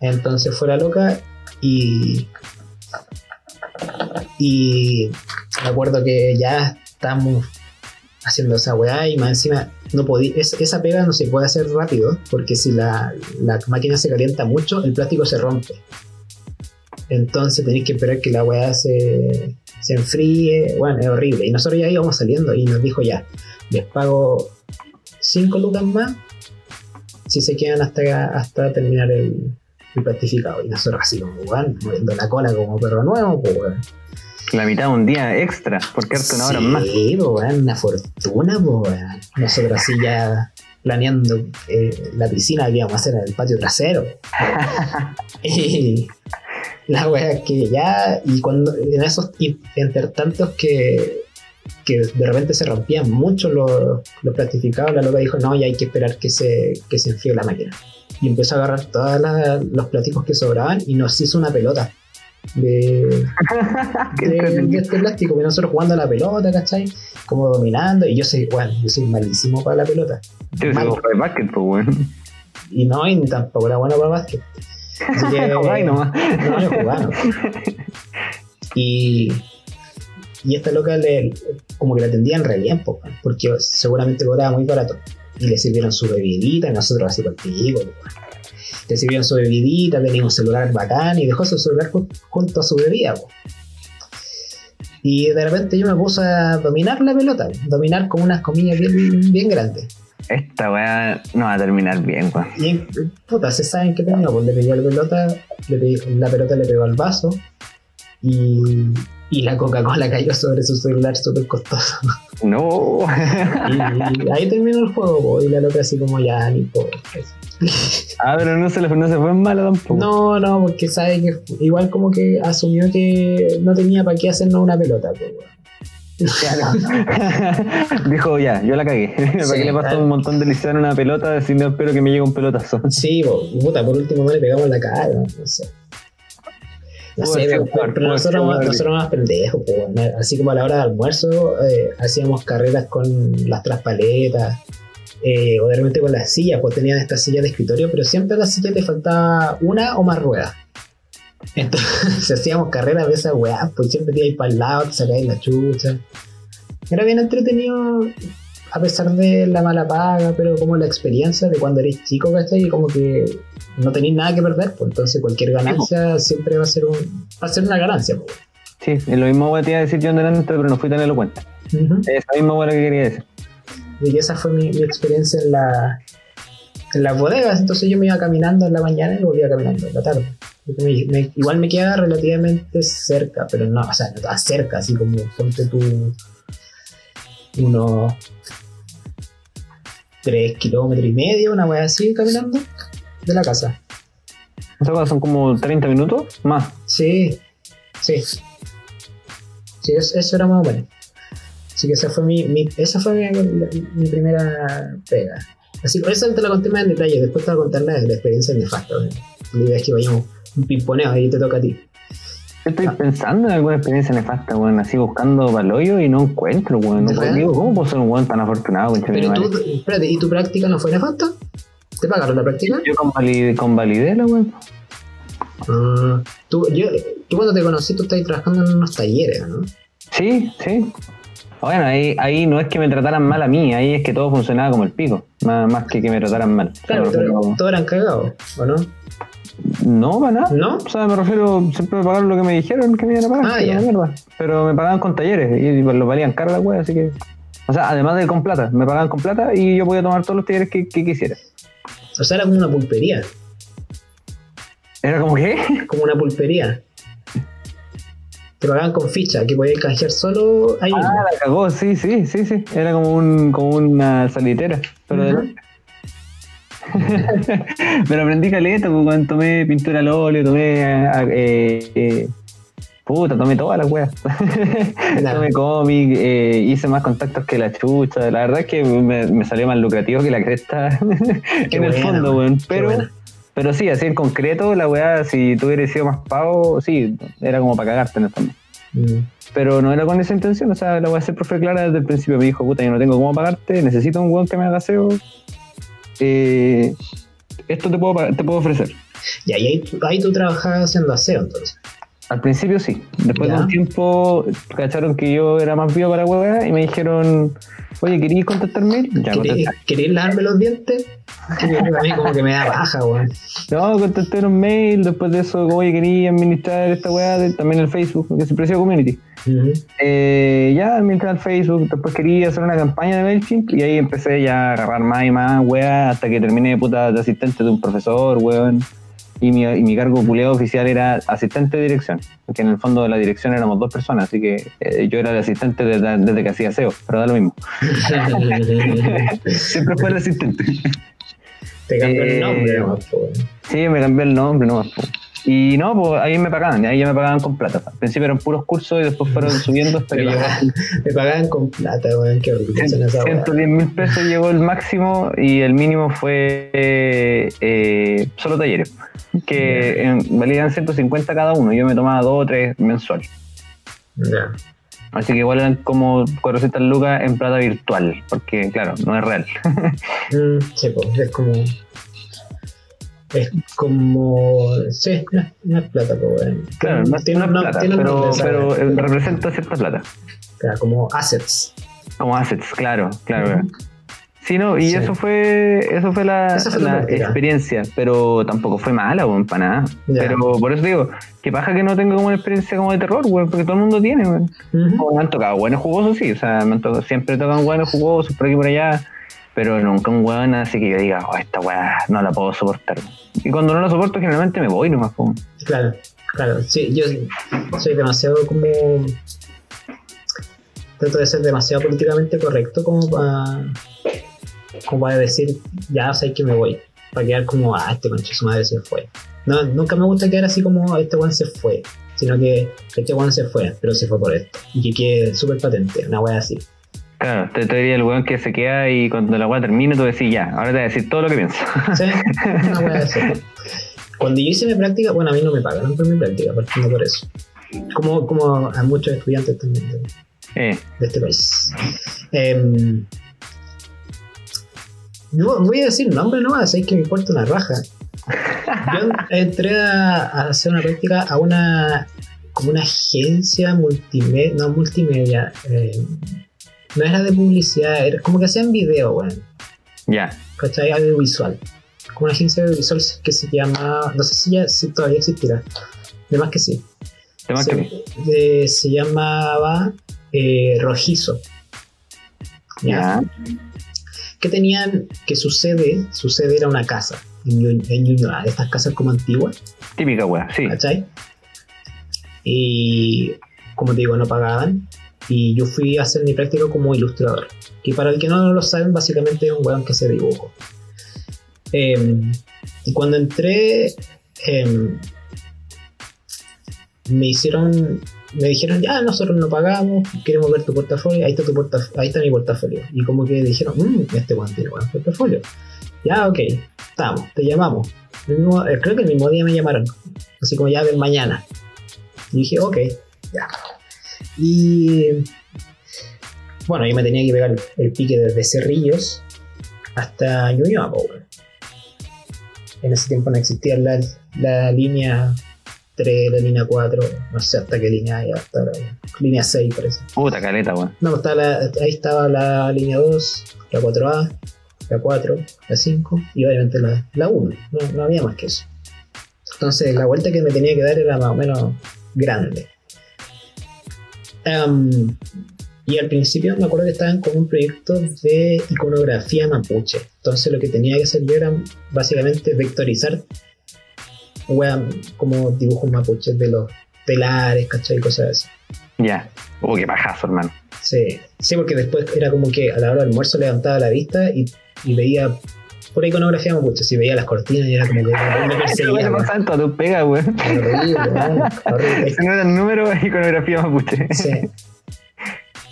Entonces fue la loca y. Y me acuerdo que ya estábamos haciendo esa weá y más encima no podía, es- esa pega no se puede hacer rápido porque si la, la máquina se calienta mucho el plástico se rompe. Entonces tenéis que esperar que la weá se, se enfríe. Bueno, es horrible. Y nosotros ya íbamos saliendo y nos dijo ya, les pago 5 lucas más si se quedan hasta, hasta terminar el, el plastificado. Y nosotros así como, weón, moviendo la cola como perro nuevo, pues weón. La mitad de un día extra, por quedarte una hora más. Sí, pues weón, una fortuna, pues weón. Nosotros así ya planeando eh, la piscina que íbamos a hacer en el patio trasero. y la weá es que ya, y cuando en esos y- intertantos que, que de repente se rompían mucho los, los plastificados, la loca dijo, no, ya hay que esperar que se, que se enfríe la máquina. Y empezó a agarrar todos los plásticos que sobraban y nos hizo una pelota de, de, este plástico, que nosotros jugando a la pelota, ¿cachai? Como dominando, y yo soy, bueno, yo soy malísimo para la pelota. Sí, Mal. vos juegas básquet, pues, weón. Y no, y tampoco era bueno para básquet. Así que, nomás. no, yo jugaba. Y, y esta loca le, como que la atendían re bien, po, porque seguramente cobraba muy barato. Y le sirvieron su bebidita, y nosotros así pico, po. Le sirvieron su bebidita, tenía un celular bacán y dejó su celular ju- junto a su bebida, po. Y de repente yo me puse a dominar la pelota, dominar con unas comillas bien, bien grandes. Esta weá no va a terminar bien, weón. Y puta, se saben que tenía, pues le pegué la pelota, le pegué- la pelota le pegó al vaso y, y la Coca-Cola cayó sobre su celular súper costoso. No. Y, ahí terminó el juego, po, y la loca así como ya, ni po. ah, pero no se, le, no se fue en malo tampoco. No, no, porque sabe que igual como que asumió que no tenía para qué hacernos una pelota, po, weón. Dijo, ya, yo la cagué. ¿Para Sí, qué le pasó claro. un montón de lisión una pelota diciendo espero que me llegue un pelotazo? Sí, po, puta, por último no le pegamos la cara, no sé. No sé, pero, nosotros, peor. nosotros más pendejos, weón. así como a la hora de almuerzo eh, hacíamos carreras con las traspaletas eh, o de repente con las sillas, pues tenían estas sillas de escritorio, pero siempre a las sillas le faltaba una o más ruedas. Entonces hacíamos carreras de esas weas, pues siempre te ibas para el lado, te sacabas la chucha. Era bien entretenido a pesar de la mala paga, pero como la experiencia de cuando eres chico, ¿cachai? Y como que no tenéis nada que perder, pues entonces cualquier ganancia siempre va a ser un, va a ser una ganancia, pues. Sí, es lo mismo que te iba a decir yo delante, pero no fui tan elocuente. Esa misma weá lo que quería decir. Y esa fue mi, mi experiencia en la en las bodegas, entonces yo me iba caminando en la mañana y volvía caminando en la tarde. Porque me- me- igual me quedaba relativamente cerca, pero no, o sea, no tan cerca, así como ponte tú unos 3 kilómetros y medio, una wea así caminando de la casa. Cosas son como 30 minutos más. Sí, sí. Sí, es- eso era más o menos. Así que esa fue mi, mi- esa fue mi, mi primera pega. Así que esa te la conté más en detalle, después te voy a contar la, la experiencia nefasta. ¿no? La idea es que vayamos un pimponeo ahí te toca a ti. Estoy pensando en alguna experiencia nefasta, weón, así buscando paloyo y no encuentro, weón. No digo, ¿cómo puedo ser un weón tan afortunado, mi Pero tú, espérate, ¿y tu práctica no fue nefasta? ¿Te pagaron la práctica? Yo convalidé, convalidé la weón. Ah, tú, yo, tú cuando te conocí, tú estabas trabajando en unos talleres, ¿no? Sí, sí. Bueno, ahí, ahí no es que me trataran mal a mí, ahí es que todo funcionaba como el pico, más, más que que me trataran mal. Claro, todos, todos eran cagados, ¿o no? No, para nada. ¿No? O sea, me refiero, siempre me pagaron lo que me dijeron que me iban a pagar. Ah, ya. mierda. Pero me pagaban con talleres y pues, lo valían caro la wea, así que. O sea, además de con plata, me pagaban con plata y yo podía tomar todos los talleres que, que quisiera. O sea, era como una pulpería. Era como que. Como una pulpería. Te pagaban con ficha, que podías canjear solo ahí mismo. Ah, la cagó, sí, sí, sí, sí. Era como un, como una salitera. Pero de-. Pero aprendí caleta, pues, cuando tomé pintura al óleo, tomé. eh, eh, puta, tomé todas las weas. tomé cómic, eh, hice más contactos que la chucha. La verdad es que me, me salió más lucrativo que la cresta en el fondo, weón, Pero, pero sí, así en concreto, la wea, si tú hubieras sido más pago, sí, era como para cagarte en el fondo. Mm. Pero no era con esa intención, o sea, la voy a hacer profe clara desde el principio. Me dijo, puta, yo no tengo cómo pagarte, necesito un weón que me haga SEO. Eh, esto te puedo, te puedo ofrecer. Y ahí, ahí tú trabajabas haciendo aseo, entonces. Al principio sí. Después Ya. de un tiempo cacharon que yo era más vivo para hueá y me dijeron, oye, ¿querías contestar mail? Ya, ¿Queréis queréis lavarme los dientes? A mí como que me da baja, weón. No, contesté un mail, después de eso, oye, quería administrar esta weá, también el Facebook, que siempre ha sido Eh, ya administrar el Facebook, después quería hacer una campaña de MailChimp y ahí empecé ya a agarrar más y más weá hasta que terminé puta de asistente de un profesor, weón. Y mi, y mi cargo culeado oficial era asistente de dirección, porque en el fondo de la dirección éramos dos personas, así que eh, yo era el asistente desde, desde que hacía SEO, pero da lo mismo. Siempre fue el asistente. Te cambió el Eh, nombre, nomás. Sí, me cambié el nombre nomás. Y no, pues ahí me pagaban, ahí ya me pagaban con plata. Al principio eran puros cursos y después fueron subiendo hasta que pagaban, me pagaban con plata, weón. Qué horrible suena esa weá. 110 mil pesos llegó el máximo y el mínimo fue eh, eh, solo talleres, que en- valían 150 cada uno. Yo me tomaba dos o tres mensuales. Ya. Así que igual eran como 400 lucas en plata virtual, porque claro, no es real. Mm, sí, pues, es como. Es como. Sí, no, es- no es plata, pues. Claro, no Tiene no plata, tiene pero, pero eh, representa cierta plata. Claro, como assets. Como assets, claro, claro. Ujú. Sí, no, y Sí. eso fue eso fue la, fue experiencia, pero tampoco fue mala, weón, para nada. Pero por eso digo, que paja que no tengo como una experiencia como de terror, weón, porque todo el mundo tiene, weón. Me han tocado buenos jugosos, sí, o sea, me han tocado, siempre tocan buenos jugosos por aquí y por allá, pero nunca un weón así que yo diga, oh, esta weá no la puedo soportar. Y cuando no la soporto, generalmente me voy nomás. Claro, claro. Sí, yo soy demasiado como. Trato de ser demasiado políticamente correcto como para. Como para decir, ya sé que me voy. Para quedar como, ah, este concho su madre se fue. No, nunca me gusta quedar así como, este weón se fue. Sino que este weón se fue, pero se fue por esto. Y que quede súper patente, una weá así. Claro, te, te diría el weón que se queda y cuando la weá termine, tú decís ya, ahora te voy a decir todo lo que pienso. ¿Sí? Una weá así. Cuando yo hice mi práctica, bueno, a mí no me pagaron por mi práctica, partiendo por eso. Como, como a muchos estudiantes también. de- eh, de este país. Em, no, voy a decir nombre nomás, es que me importa una raja. Yo entré a, a hacer una práctica a una como una agencia multimedia, no multimedia, em, no era de publicidad, era como que hacían video, weón, ya. ¿cachai? Audiovisual. Como una agencia audiovisual que se llama, no sé si, ya, si todavía existirá, además que sí. Tema Se, que de- se llamaba eh, Rojizo. ¿Ya? Que tenían, que su sede, su sede era una casa en, en Ñuñoa, de estas casas como antiguas, Típica weá, sí. ¿cachai? Y como te digo, no pagaban. Y yo fui a hacer mi práctica como ilustrador. Que para el que no lo saben, básicamente es un weón que hace dibujo. Em, y cuando entré, em, me hicieron, me dijeron, ya, nosotros no pagamos, queremos ver tu portafolio, ahí está, tu portaf- ahí está mi portafolio. Y como que dijeron, mmm, este weón tiene buen portafolio. Ya, ok, estamos, te llamamos. Eh, creo que el mismo día me llamaron, así como ya ven mañana. Y dije, ok, ya. Y bueno, yo me tenía que pegar el, pique desde Cerrillos hasta Ñuñoa, weón. En ese tiempo no existía la, la línea 3, la línea 4, no sé hasta qué línea hay, hasta la línea 6 parece. Puta caleta, weón. No, estaba la- ahí estaba la línea 2, la 4A, la 4, la 5 y obviamente la, la 1. No, no había más que eso. Entonces la vuelta que me tenía que dar era más o menos grande. Em, y al principio me acuerdo que estaban con un proyecto de iconografía mapuche. Entonces lo que tenía que hacer yo era básicamente vectorizar wea, como dibujos mapuches de los telares, ¿cachai? Cosas así. Ya. Oh, qué pajazo, hermano. Sí, sí, porque después era como que a la hora del almuerzo levantaba la vista y, y veía por iconografía mapuche, si veía las cortinas y era como que me perseguía. Pasa toda tu pega, weón. Horrible, horrible. Ese no era el número de iconografía mapuche. Sí.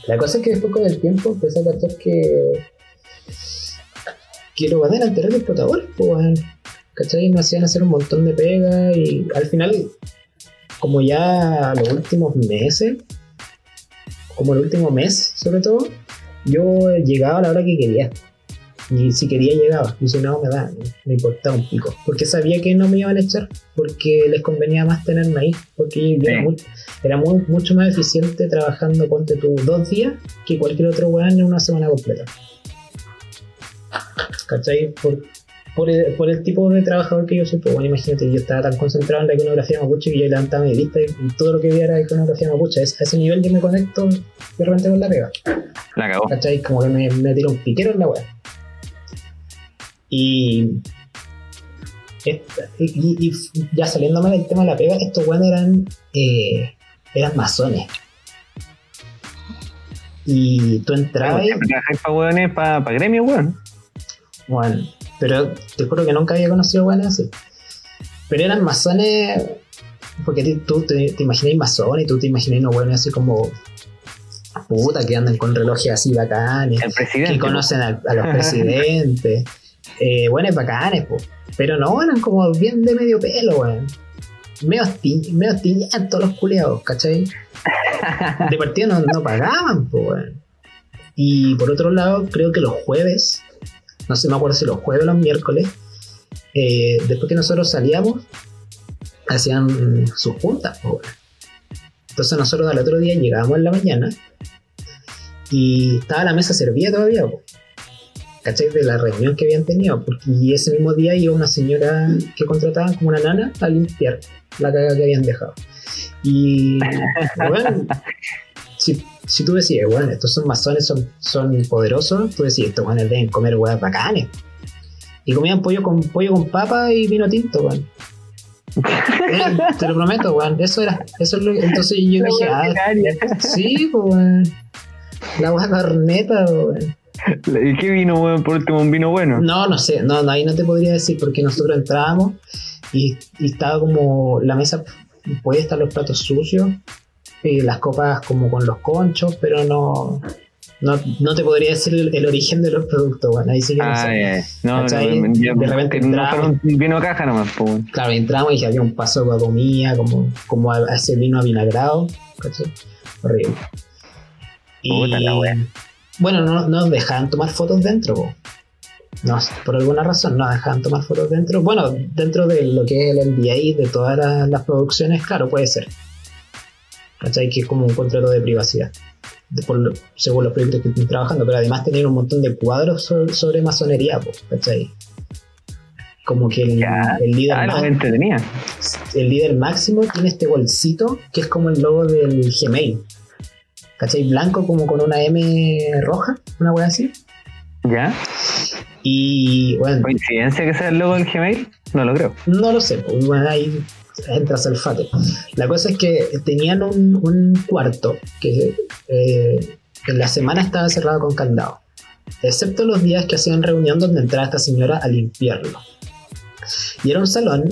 La cosa es que después con el tiempo empecé a cachar que. que los van a alterar los protagonistas, pues, weón. ¿Cachai? Me hacían hacer un montón de pega y al final, como ya los últimos meses, como el último mes sobre todo, yo llegaba a la hora que quería. Y si quería llegaba, y si no me da, me importaba un pico. Porque sabía que no me iban a echar, porque les convenía más tenerme ahí, porque yo era, muy- era muy- mucho más eficiente trabajando, ponte tú, dos días que cualquier otro weón en una semana completa. ¿Cachai? Por, por, el, por el tipo de trabajador que yo soy, pues bueno, imagínate, yo estaba tan concentrado en la iconografía mapuche que yo levantaba mi lista y, todo lo que veía era iconografía mapuche. Es- a ese nivel yo me conecto de repente con la pega. La cagó. ¿Cachai? Como que me, me tiro un piquero en la web. Y, esta- y, y- ya saliéndome del tema de la pega, estos weones eran, eh, eran masones. Y tú entrabas trabajáis para weones, para gremio, weón. bueno, pero te juro que nunca había conocido weones así. Pero eran masones, porque ti- tú te, te imagináis masones y tú te imagináis unos weones así como, puta, que andan con relojes así bacanes. Que conocen a, a los presidentes. eh, bacanes, po. Pero no, eran como bien de medio pelo, weón. Medio, asti- medio todos los culeados, ¿cachai? De partida no, no pagaban, po, weón. Y por otro lado, creo que los jueves, no sé, me acuerdo si los jueves o los miércoles, eh, después que nosotros salíamos, hacían sus juntas, po, weón. Entonces nosotros al otro día llegábamos en la mañana y estaba la mesa servida todavía, po. ¿Cachai? De la reunión que habían tenido, porque y ese mismo día iba una señora que contrataban como una nana a limpiar la caga que habían dejado. Y, bueno, si, si tú decías, bueno, estos son masones, son, son poderosos, tú decías, estos buenos deben comer huevas bacanes. Y comían pollo con pollo con papa y vino tinto, weón. Eh, te lo prometo, weón. Eso era, eso es lo que- entonces yo dije, ah, sí, weón. La hueá corneta, weón. ¿Y qué vino, weón? Por último, un vino bueno. No, no sé, no, no, ahí no te podría decir porque nosotros entrábamos y, y estaba como la mesa, podía estar los platos sucios y las copas como con los conchos, pero no, no, no te podría decir el, el origen de los productos, bueno, ahí sí que no Ah, sé. ya. No, no, yo- De repente no un vino caja nomás, pues. Claro, entramos y había un paso de comida, como, como a, a ese vino avinagrado, ¿cachai? Horrible. Puta la wea. Bueno, no no nos dejaban tomar fotos dentro, po. No, por alguna razón no dejaban tomar fotos dentro. Bueno, dentro de lo que es el NDA de todas las, las producciones, claro, puede ser. ¿Cachai? Que es como un contrato de privacidad. de- por lo- según los proyectos que estén trabajando, pero además tenían un montón de cuadros so- sobre, masonería, po, ¿cachai? Como que el, Ya. el líder Ah, entretenía. el líder máximo tiene este bolsito que es como el logo del Gmail. ¿Cachai? Blanco como con una M roja, una wea así. ¿Ya? Y bueno, ¿Coincidencia que sea el logo del Gmail? No lo creo. no lo sé, pues bueno, ahí entra Salfate. La cosa es que tenían un, un cuarto que eh, en la semana estaba cerrado con candado, excepto los días que hacían reunión donde entraba esta señora a limpiarlo. Y era un salón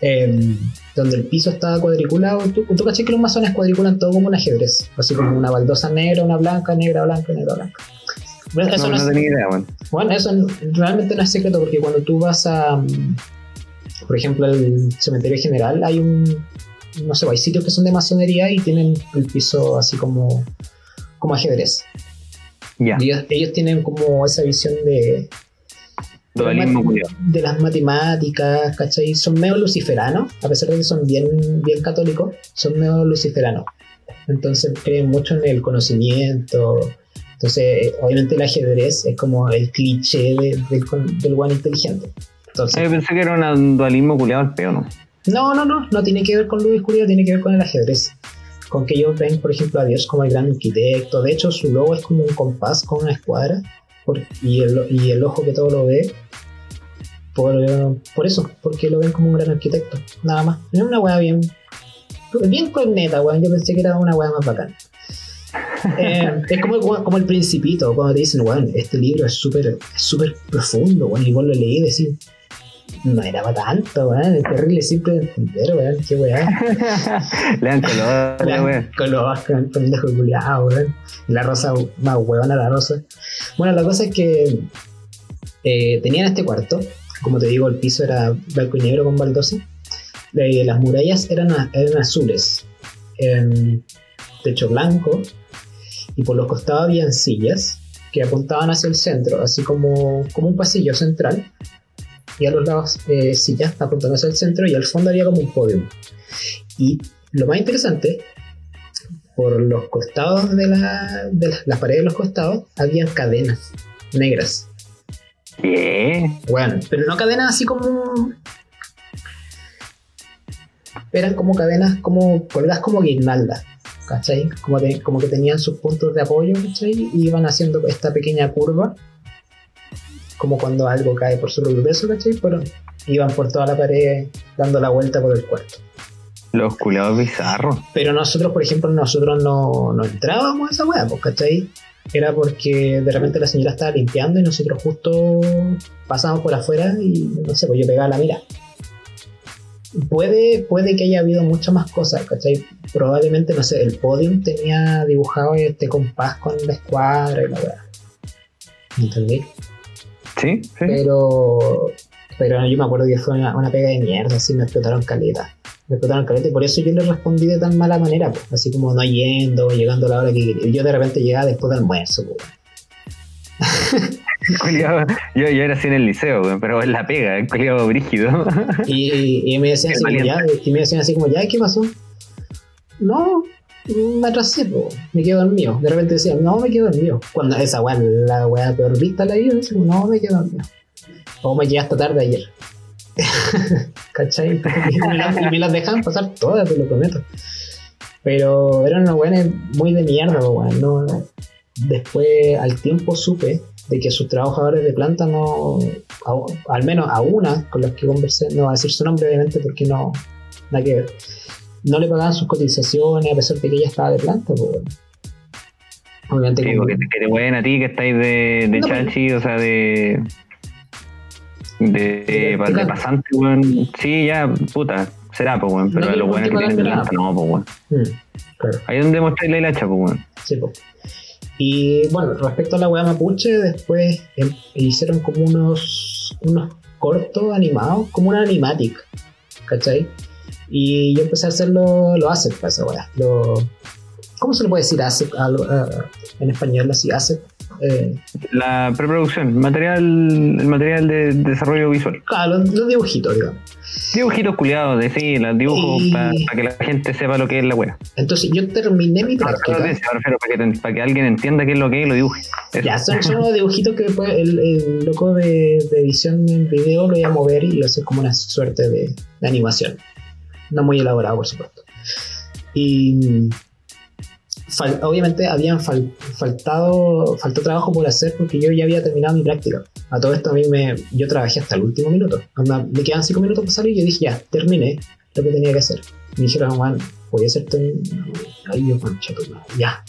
eh, donde el piso estaba cuadriculado. Tú, tú caché que los masones cuadriculan todo como un ajedrez, así como una baldosa negra, una blanca, negra, blanca, negra, blanca. Bueno, eso No, no no es- tenía idea, weón. bueno, eso realmente no es secreto porque cuando tú vas a, mm, por ejemplo, al cementerio general, hay un, no sé, hay sitios que son de masonería y tienen el piso así como, como ajedrez. Ellos, ellos tienen como esa visión de. De las matemáticas, ¿cachai? Son medio luciferanos, a pesar de que son bien, bien católicos, son medio luciferanos. Entonces creen mucho en el conocimiento. Entonces, eh, obviamente el ajedrez es como el cliché de- del, buen inteligente. Entonces, Yo pensé que era un dualismo culiado al peo, ¿no? no, no, no, no tiene que ver con Luis Curio, tiene que ver con el ajedrez. Con que ellos ven, por ejemplo, a Dios como el gran arquitecto. De hecho, su logo es como un compás con una escuadra y, el, y el ojo que todo lo ve. Por, por eso, porque lo ven como un gran arquitecto. Nada más. Es una wea bien. Bien corneta, weón. Yo pensé que era una wea más bacana. Eh, es como, como el principito, cuando te dicen, weón, este libro es súper es súper profundo, weón, y vos lo leí y decís, no era para tanto, weón, es terrible simple de entender, weón, qué weá. Le dan color, los con el pendejo culiado, weón. La rosa, más huevona la rosa. Bueno, la cosa es que eh, tenían este cuarto, como te digo, el piso era blanco y negro con baldosa. Eh, las murallas eran, a- eran azules, techo blanco, y por los costados habían sillas que apuntaban hacia el centro, así como, como un pasillo central. Y a los lados eh, sillas apuntando hacia el centro, y al fondo había como un podio. Y lo más interesante, por los costados de, la, de la- las paredes de los costados, habían cadenas negras. ¿Qué? Bueno, pero no cadenas así como. Eran como cadenas como colgadas como guirnaldas, ¿cachai? Como, te- como que tenían sus puntos de apoyo, ¿cachai? Y iban haciendo esta pequeña curva, como cuando algo cae por su propio peso, ¿cachai? Pero iban por toda la pared dando la vuelta por el cuarto. Los culiados bizarros. Pero nosotros, por ejemplo, nosotros no, no entrábamos a esa weá, pues, ¿cachai? Era porque de repente la señora estaba limpiando y nosotros justo pasábamos por afuera y no sé, pues yo pegaba la mira. Puede, puede que haya habido muchas más cosas, ¿cachai? Probablemente, no sé, el podium tenía dibujado este compás con la escuadra y la weá. ¿Entendí? ¿Sí? ¿Sí? Pero, pero yo me acuerdo que fue una, una pega de mierda, así me explotaron caleta. Me explotaron caleta y por eso yo le respondí de tan mala manera, pues, así como no yendo, llegando a la hora que. Yo de repente llegaba después del almuerzo, pues. Yo, yo era así en el liceo, pero es la pega, el culiado brígido. Y, y me decían así como ya, y me decían así como ya, ¿qué pasó? No, me atrasé, me quedo dormido. De repente decían, no, me quedo dormido. Cuando esa weá, la weá peor vista la vida, como, no, me quedo dormido. O me quedé hasta tarde ayer. ¿Cachai? Me, las, me las dejaban pasar todas, te lo prometo. Pero eran unos weones muy de mierda, weón. No, después, al tiempo, supe de que sus trabajadores de planta no, al menos a una con las que conversé, no voy a decir su nombre obviamente porque no, nada que ver, no le pagaban sus cotizaciones a pesar de que ella estaba de planta, pues, bueno. obviamente Sí, porque que te hueven a ti que estáis de, de No, pues. chachi, o sea, de. De, de, de pasante, weón. Sí, ya, puta, será, pues, weón. Pero No a los buenos que tienen de lanza, no, pues, weón. Mm, claro. Ahí es donde mostráis la hilacha, pues, weón. Sí, po. Y bueno, respecto a la weá mapuche, después em- hicieron como unos, unos cortos animados, como una animatic, ¿cachai? Y yo empecé a hacer los lo assets para esa weá. Lo, ¿Cómo se le puede decir asset a lo- a- en español así? Asset. Eh, La preproducción, material, el material de desarrollo visual. claro, los, los dibujitos, digamos. Dibujitos culiados, de sí, los dibujos Y- para que la gente sepa lo que es la wea. Entonces yo terminé mi No, práctica. no, me refiero para que, te- para que alguien entienda qué es lo que es y lo dibuje. Eso. Ya, son, son unos dibujitos que después el, el loco de, de edición en video lo iba a mover y iba a hacer como una suerte de, de animación. No muy elaborado, por supuesto. Y fal- obviamente habían fal- faltado faltó trabajo por hacer porque yo ya había terminado mi práctica. A todo esto a mí me yo trabajé hasta el último minuto. Me quedan cinco minutos para salir y yo dije ya, terminé lo que tenía que hacer. Me dijeron, Juan, voy a hacerte un... Ay, yo, concha ya,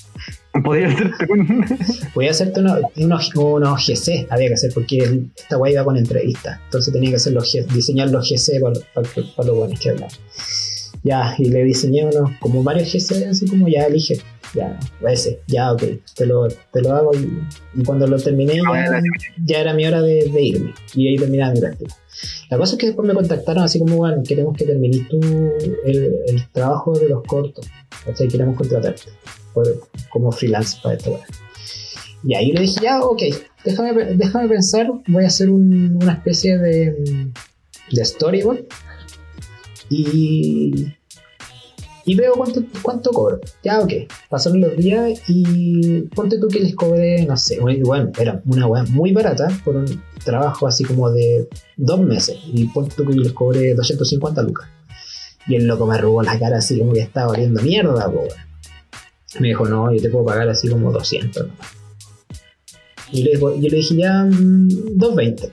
Podría hacerte un. Voy a hacerte unos, unos, unos GC, había que hacer, porque esta guay iba con entrevista. Entonces tenía que hacer los diseñar los GC para, para, para los buenos que hablan. Ya, y le diseñé unos, como varios GC, así como ya elige. Ya, ese, ya, ok, te lo, te lo hago. Y, y cuando lo terminé, ya, ya era mi hora de, de irme. Y ahí terminaba mi práctica. La cosa es que después me contactaron así como, bueno, queremos que termines tú el, el trabajo de los cortos. O sea, queremos contratarte como freelance para esta weá. Y ahí le dije, ya, ok, déjame, déjame pensar, voy a hacer un- una especie de, de storyboard y, y veo cuánto, cuánto cobro. Ya, ok, pasaron los días y ponte tú que les cobré, no sé, bueno, era una weá muy barata por un trabajo así como de dos meses y ponte tú que les cobré 250 lucas. Y el loco me arrugó la cara así como que estaba valiendo mierda, po. Me dijo, no, yo te puedo pagar así como 200. nomás". Y le, yo le dije, ya, mm, 220.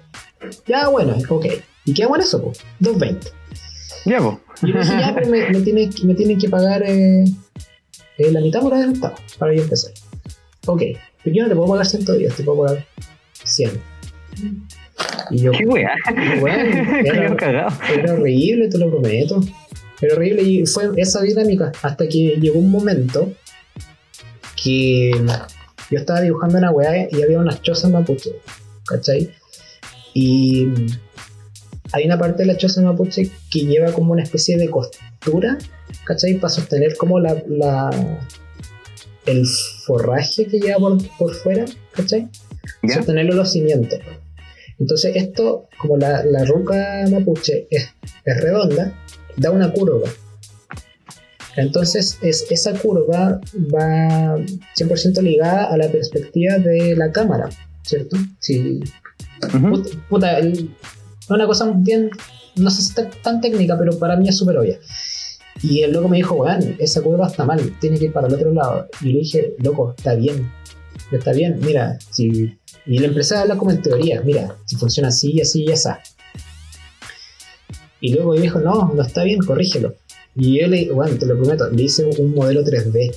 Ya, bueno, ok. ¿Y qué hago en eso, po? 220. Ya, pues. Y yo le dije, ya, pero me, me tienen, me tienen que pagar eh, eh, la mitad por adelantado para yo empezar. Ok, pero yo no te puedo pagar 110, te puedo pagar 100. Y yo, Qué weá. Qué era- era horrible, te lo prometo. Era horrible y fue esa dinámica hasta que llegó un momento que yo estaba dibujando una weá y había unas chozas mapuche, ¿cachai? Y hay una parte de la choza mapuche que lleva como una especie de costura, ¿cachai? Para sostener como la, la- el forraje que lleva por, por fuera, ¿cachai? ¿Ya? sostenerlo los cimientos. Entonces esto, como la, la ruca mapuche es, es redonda, da una curva. Entonces es, esa curva va 100% ligada a la perspectiva de la cámara, ¿cierto? Ujú. Puta, puta, el- es una cosa bien, no sé si está tan técnica, pero para mí es súper obvia. Y el loco me dijo, weón, esa curva está mal, tiene que ir para el otro lado. Y le dije, loco, está bien, está bien, mira, si... Y le empecé a hablar como en teoría, mira, si funciona así, así y así. Y luego me dijo, no, no está bien, corrígelo. Y yo le, bueno, te lo prometo, le hice un modelo 3D.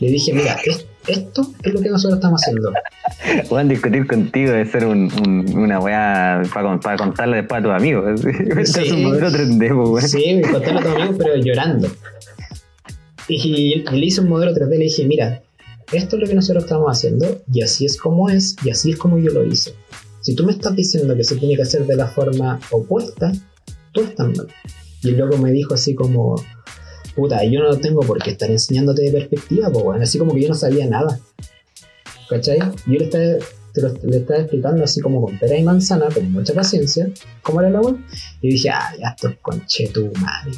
Le dije, mira, es- esto es lo que nosotros estamos haciendo. Weón, discutir contigo debe ser un, un- una weá para, contarle después a tus amigos. Este es un modelo 3D, po, weón. Sí, contarlo a tu amigo, pero llorando. Y le hice un modelo 3D, le dije, mira, esto es lo que nosotros estamos haciendo, y así es como es, y así es como yo lo hice. Si tú me estás diciendo que se tiene que hacer de la forma opuesta, tú estás mal. Y el loco me dijo así como, puta, yo no tengo por qué estar enseñándote de perspectiva, pues bueno, así como que yo no sabía nada. ¿Cachai? Yo le estaba, le estaba explicando así como con pera y manzana, con mucha paciencia, cómo era la web. Y dije, ah, ya esto es conche tu.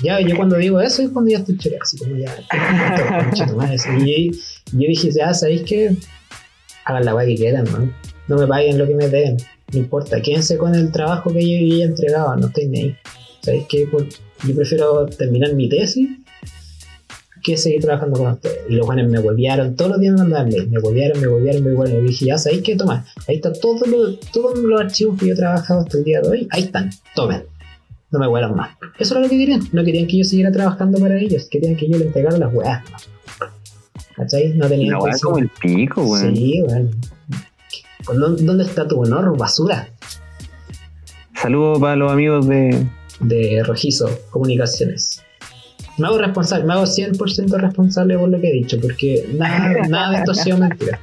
Ya, yo cuando digo eso es cuando ya estoy choreado, así como ya, esto es conche tu madre. Y yo dije, ya, ¿sabéis qué? Hagan la weá que quieran, man. No me paguen lo que me den, no importa. Quédense con el trabajo que yo entregado, no estoy ni ahí. ¿Sabéis qué? Yo prefiero terminar mi tesis que seguir trabajando con ustedes. Y los buenos me volvieron, todos los días me mandaban mail, me volvieron, me volvieron, me volvieron. Y dije, ya sabéis qué, toma, ahí están todos los, todos los archivos que yo he trabajado hasta el día de hoy, ahí están, tomen. No me vuelan más. Eso era lo que querían. No querían que yo siguiera trabajando para ellos. Querían que yo le entregara las weas. ¿Cachai? No tenían La como el pico, weón. Sí, weón. ¿Dó- ¿Dónde está tu honor, basura? Saludos para los amigos de. De Rojizo Comunicaciones. Me hago responsable, me hago 100% responsable por lo que he dicho, porque nada, nada de esto ha sido mentira.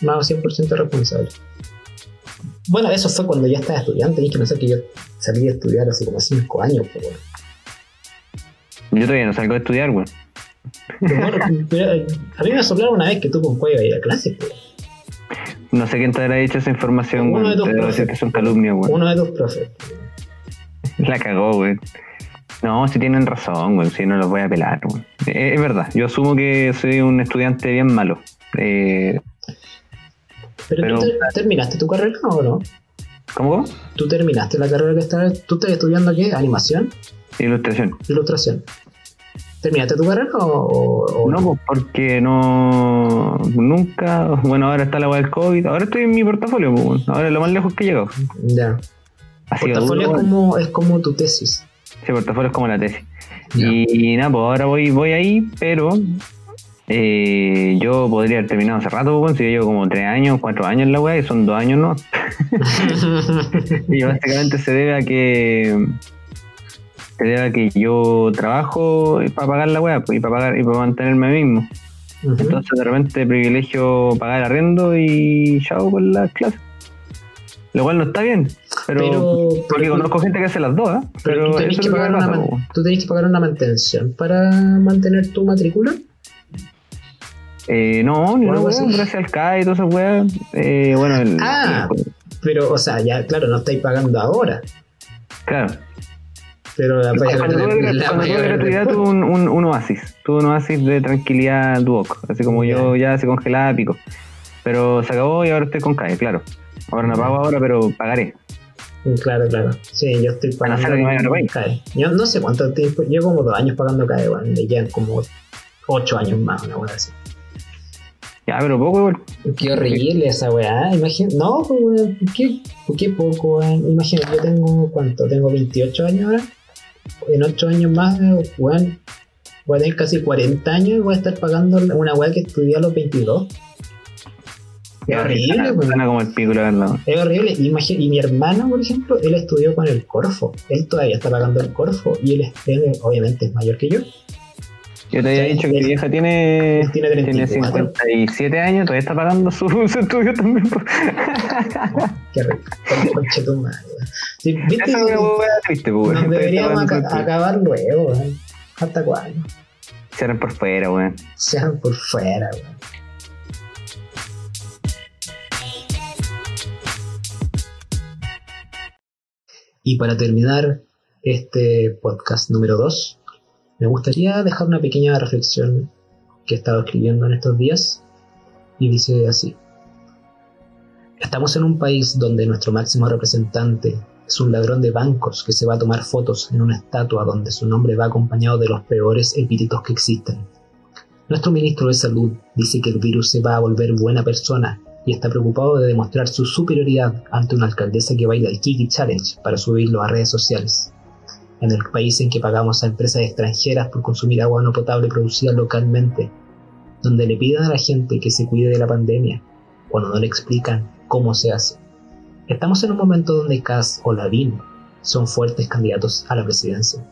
Me hago 100% responsable. Bueno, eso fue cuando ya estaba estudiante, tenéis que pensar que yo salí de estudiar hace como 5 años, pues, weón. Yo todavía no salgo de estudiar, weón. Bueno, eh, a mí me soplaron una vez que tú con cuello ir a clase, pues. No sé quién te habrá dicho esa información, Uno de weón. tus profes. que son calumnias. Uno de tus profes. La cagó, weón. No, si tienen razón, weón. Si no los voy a pelar, weón. Eh, Es verdad. Yo asumo que soy un estudiante bien malo. Eh, Pero, Pero- tú te- terminaste tu carrera o no? ¿Cómo? ¿Tú terminaste la carrera que estás? ¿Tú estás estudiando qué? ¿Animación? Ilustración. ¿Ilustración? ¿Terminaste tu carrera o, No, pues porque no. Nunca. Bueno, ahora está la weá del COVID. Ahora estoy en mi portafolio, pues. Ahora es lo más lejos que he llegado. Ya. Portafolio duro, es weón. como, es como tu tesis. Sí, portafolio es como la tesis. Y, nada, pues ahora voy, voy ahí, pero eh, yo podría haber terminado hace rato, weón, si yo llevo como tres años, cuatro años en la weá, y son dos años no. Y básicamente se debe a que se debe a que yo trabajo para pagar la weá pues, y para pagar y para mantenerme mismo. Entonces de repente privilegio pagar arriendo y chao con las clases. Lo cual no está bien. Pero, Pero- porque pero- conozco gente que hace las dos, ¿eh? Pero, Pero, tú tenés que pagar una pasa, man- po. tú tenés que pagar una mantención para mantener tu matrícula. Eh, no, ni ¿O una weá, gracias al CAE y todas esas weas. Eh, bueno, el, Ah. Pero, o sea, ya, claro, no estáis pagando ahora. claro. Pero la Cuando tuve, gratuidad tuve un, un, un oasis, tuve un oasis de tranquilidad Duoc, así como yo ya se congelaba pico. Pero se acabó y ahora estoy con CAE, claro. Ahora no pago ahora, pero pagaré. Claro, claro. Sí, yo estoy pagando repair. CAE. Yo no sé cuánto tiempo, llevo como dos años pagando CAE, bueno, me llevan como ocho años más, una weá así. Ya, pero poco igual. Qué horrible esa weá, imagínate. No, pues weón, ¿por qué, qué poco, weón? Imagínate, yo tengo, ¿cuánto? Tengo 28 años ahora. En 8 años más, weón, voy a tener casi 40 años y voy a estar pagando una weá que estudié a los 22. Es horrible, Suena- weón. Suena como el pico, la verdad. Es horrible. Y mi hermano, por ejemplo, él estudió con el Corfo. Él todavía está pagando el Corfo. Y él, él obviamente es mayor que yo. Yo te había dicho que mi vieja tiene, tiene tiene 34. 57 años, todavía está pagando su, su estudio también. Qué rico. Tu madre. Sí, ¿Viste? Esa es una hueá triste. Nos deberíamos aca- acabar luego, weón. ¿Hasta cuándo? Cierran por fuera, weón. Sean por fuera, weón. Y para terminar este podcast número 2, me gustaría dejar una pequeña reflexión que he estado escribiendo en estos días y dice así. Estamos en un país donde nuestro máximo representante es un ladrón de bancos que se va a tomar fotos en una estatua donde su nombre va acompañado de los peores epítetos que existen. Nuestro ministro de Salud dice que el virus se va a volver buena persona y está preocupado de demostrar su superioridad ante una alcaldesa que baila el Kiki Challenge para subirlo a redes sociales. En el país en que pagamos a empresas extranjeras por consumir agua no potable producida localmente, donde le piden a la gente que se cuide de la pandemia, cuando no le explican cómo se hace. Estamos en un momento donde Kass o Lavín son fuertes candidatos a la presidencia.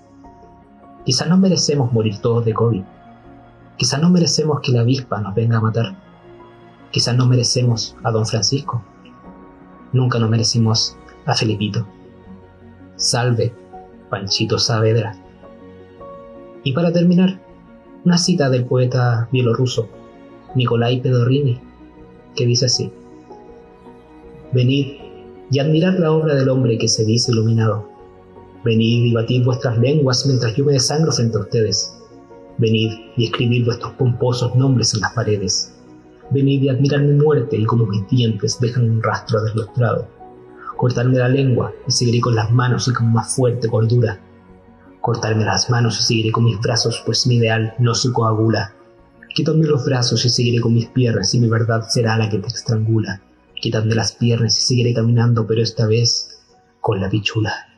Quizás nos merecemos morir todos de COVID. Quizás no merecemos que la avispa nos venga a matar. Quizás no merecemos a Don Francisco. Nunca nos merecimos a Felipito. Salve, Panchito Saavedra. Y para terminar, una cita del poeta bielorruso Nikolai Pedorini, que dice así: Venid y admirad la obra del hombre que se dice iluminado. Venid y batid vuestras lenguas mientras yo me desangro frente a ustedes. Venid y escribid vuestros pomposos nombres en las paredes. Venid y admirad mi muerte y como mis dientes dejan un rastro deslustrado. Cortarme la lengua y seguiré con las manos y con más fuerte cordura. Cortarme las manos y seguiré con mis brazos, pues mi ideal no se coagula. Quítame los brazos y seguiré con mis piernas y mi verdad será la que te estrangula. Quítame las piernas y seguiré caminando, pero esta vez con la pichula.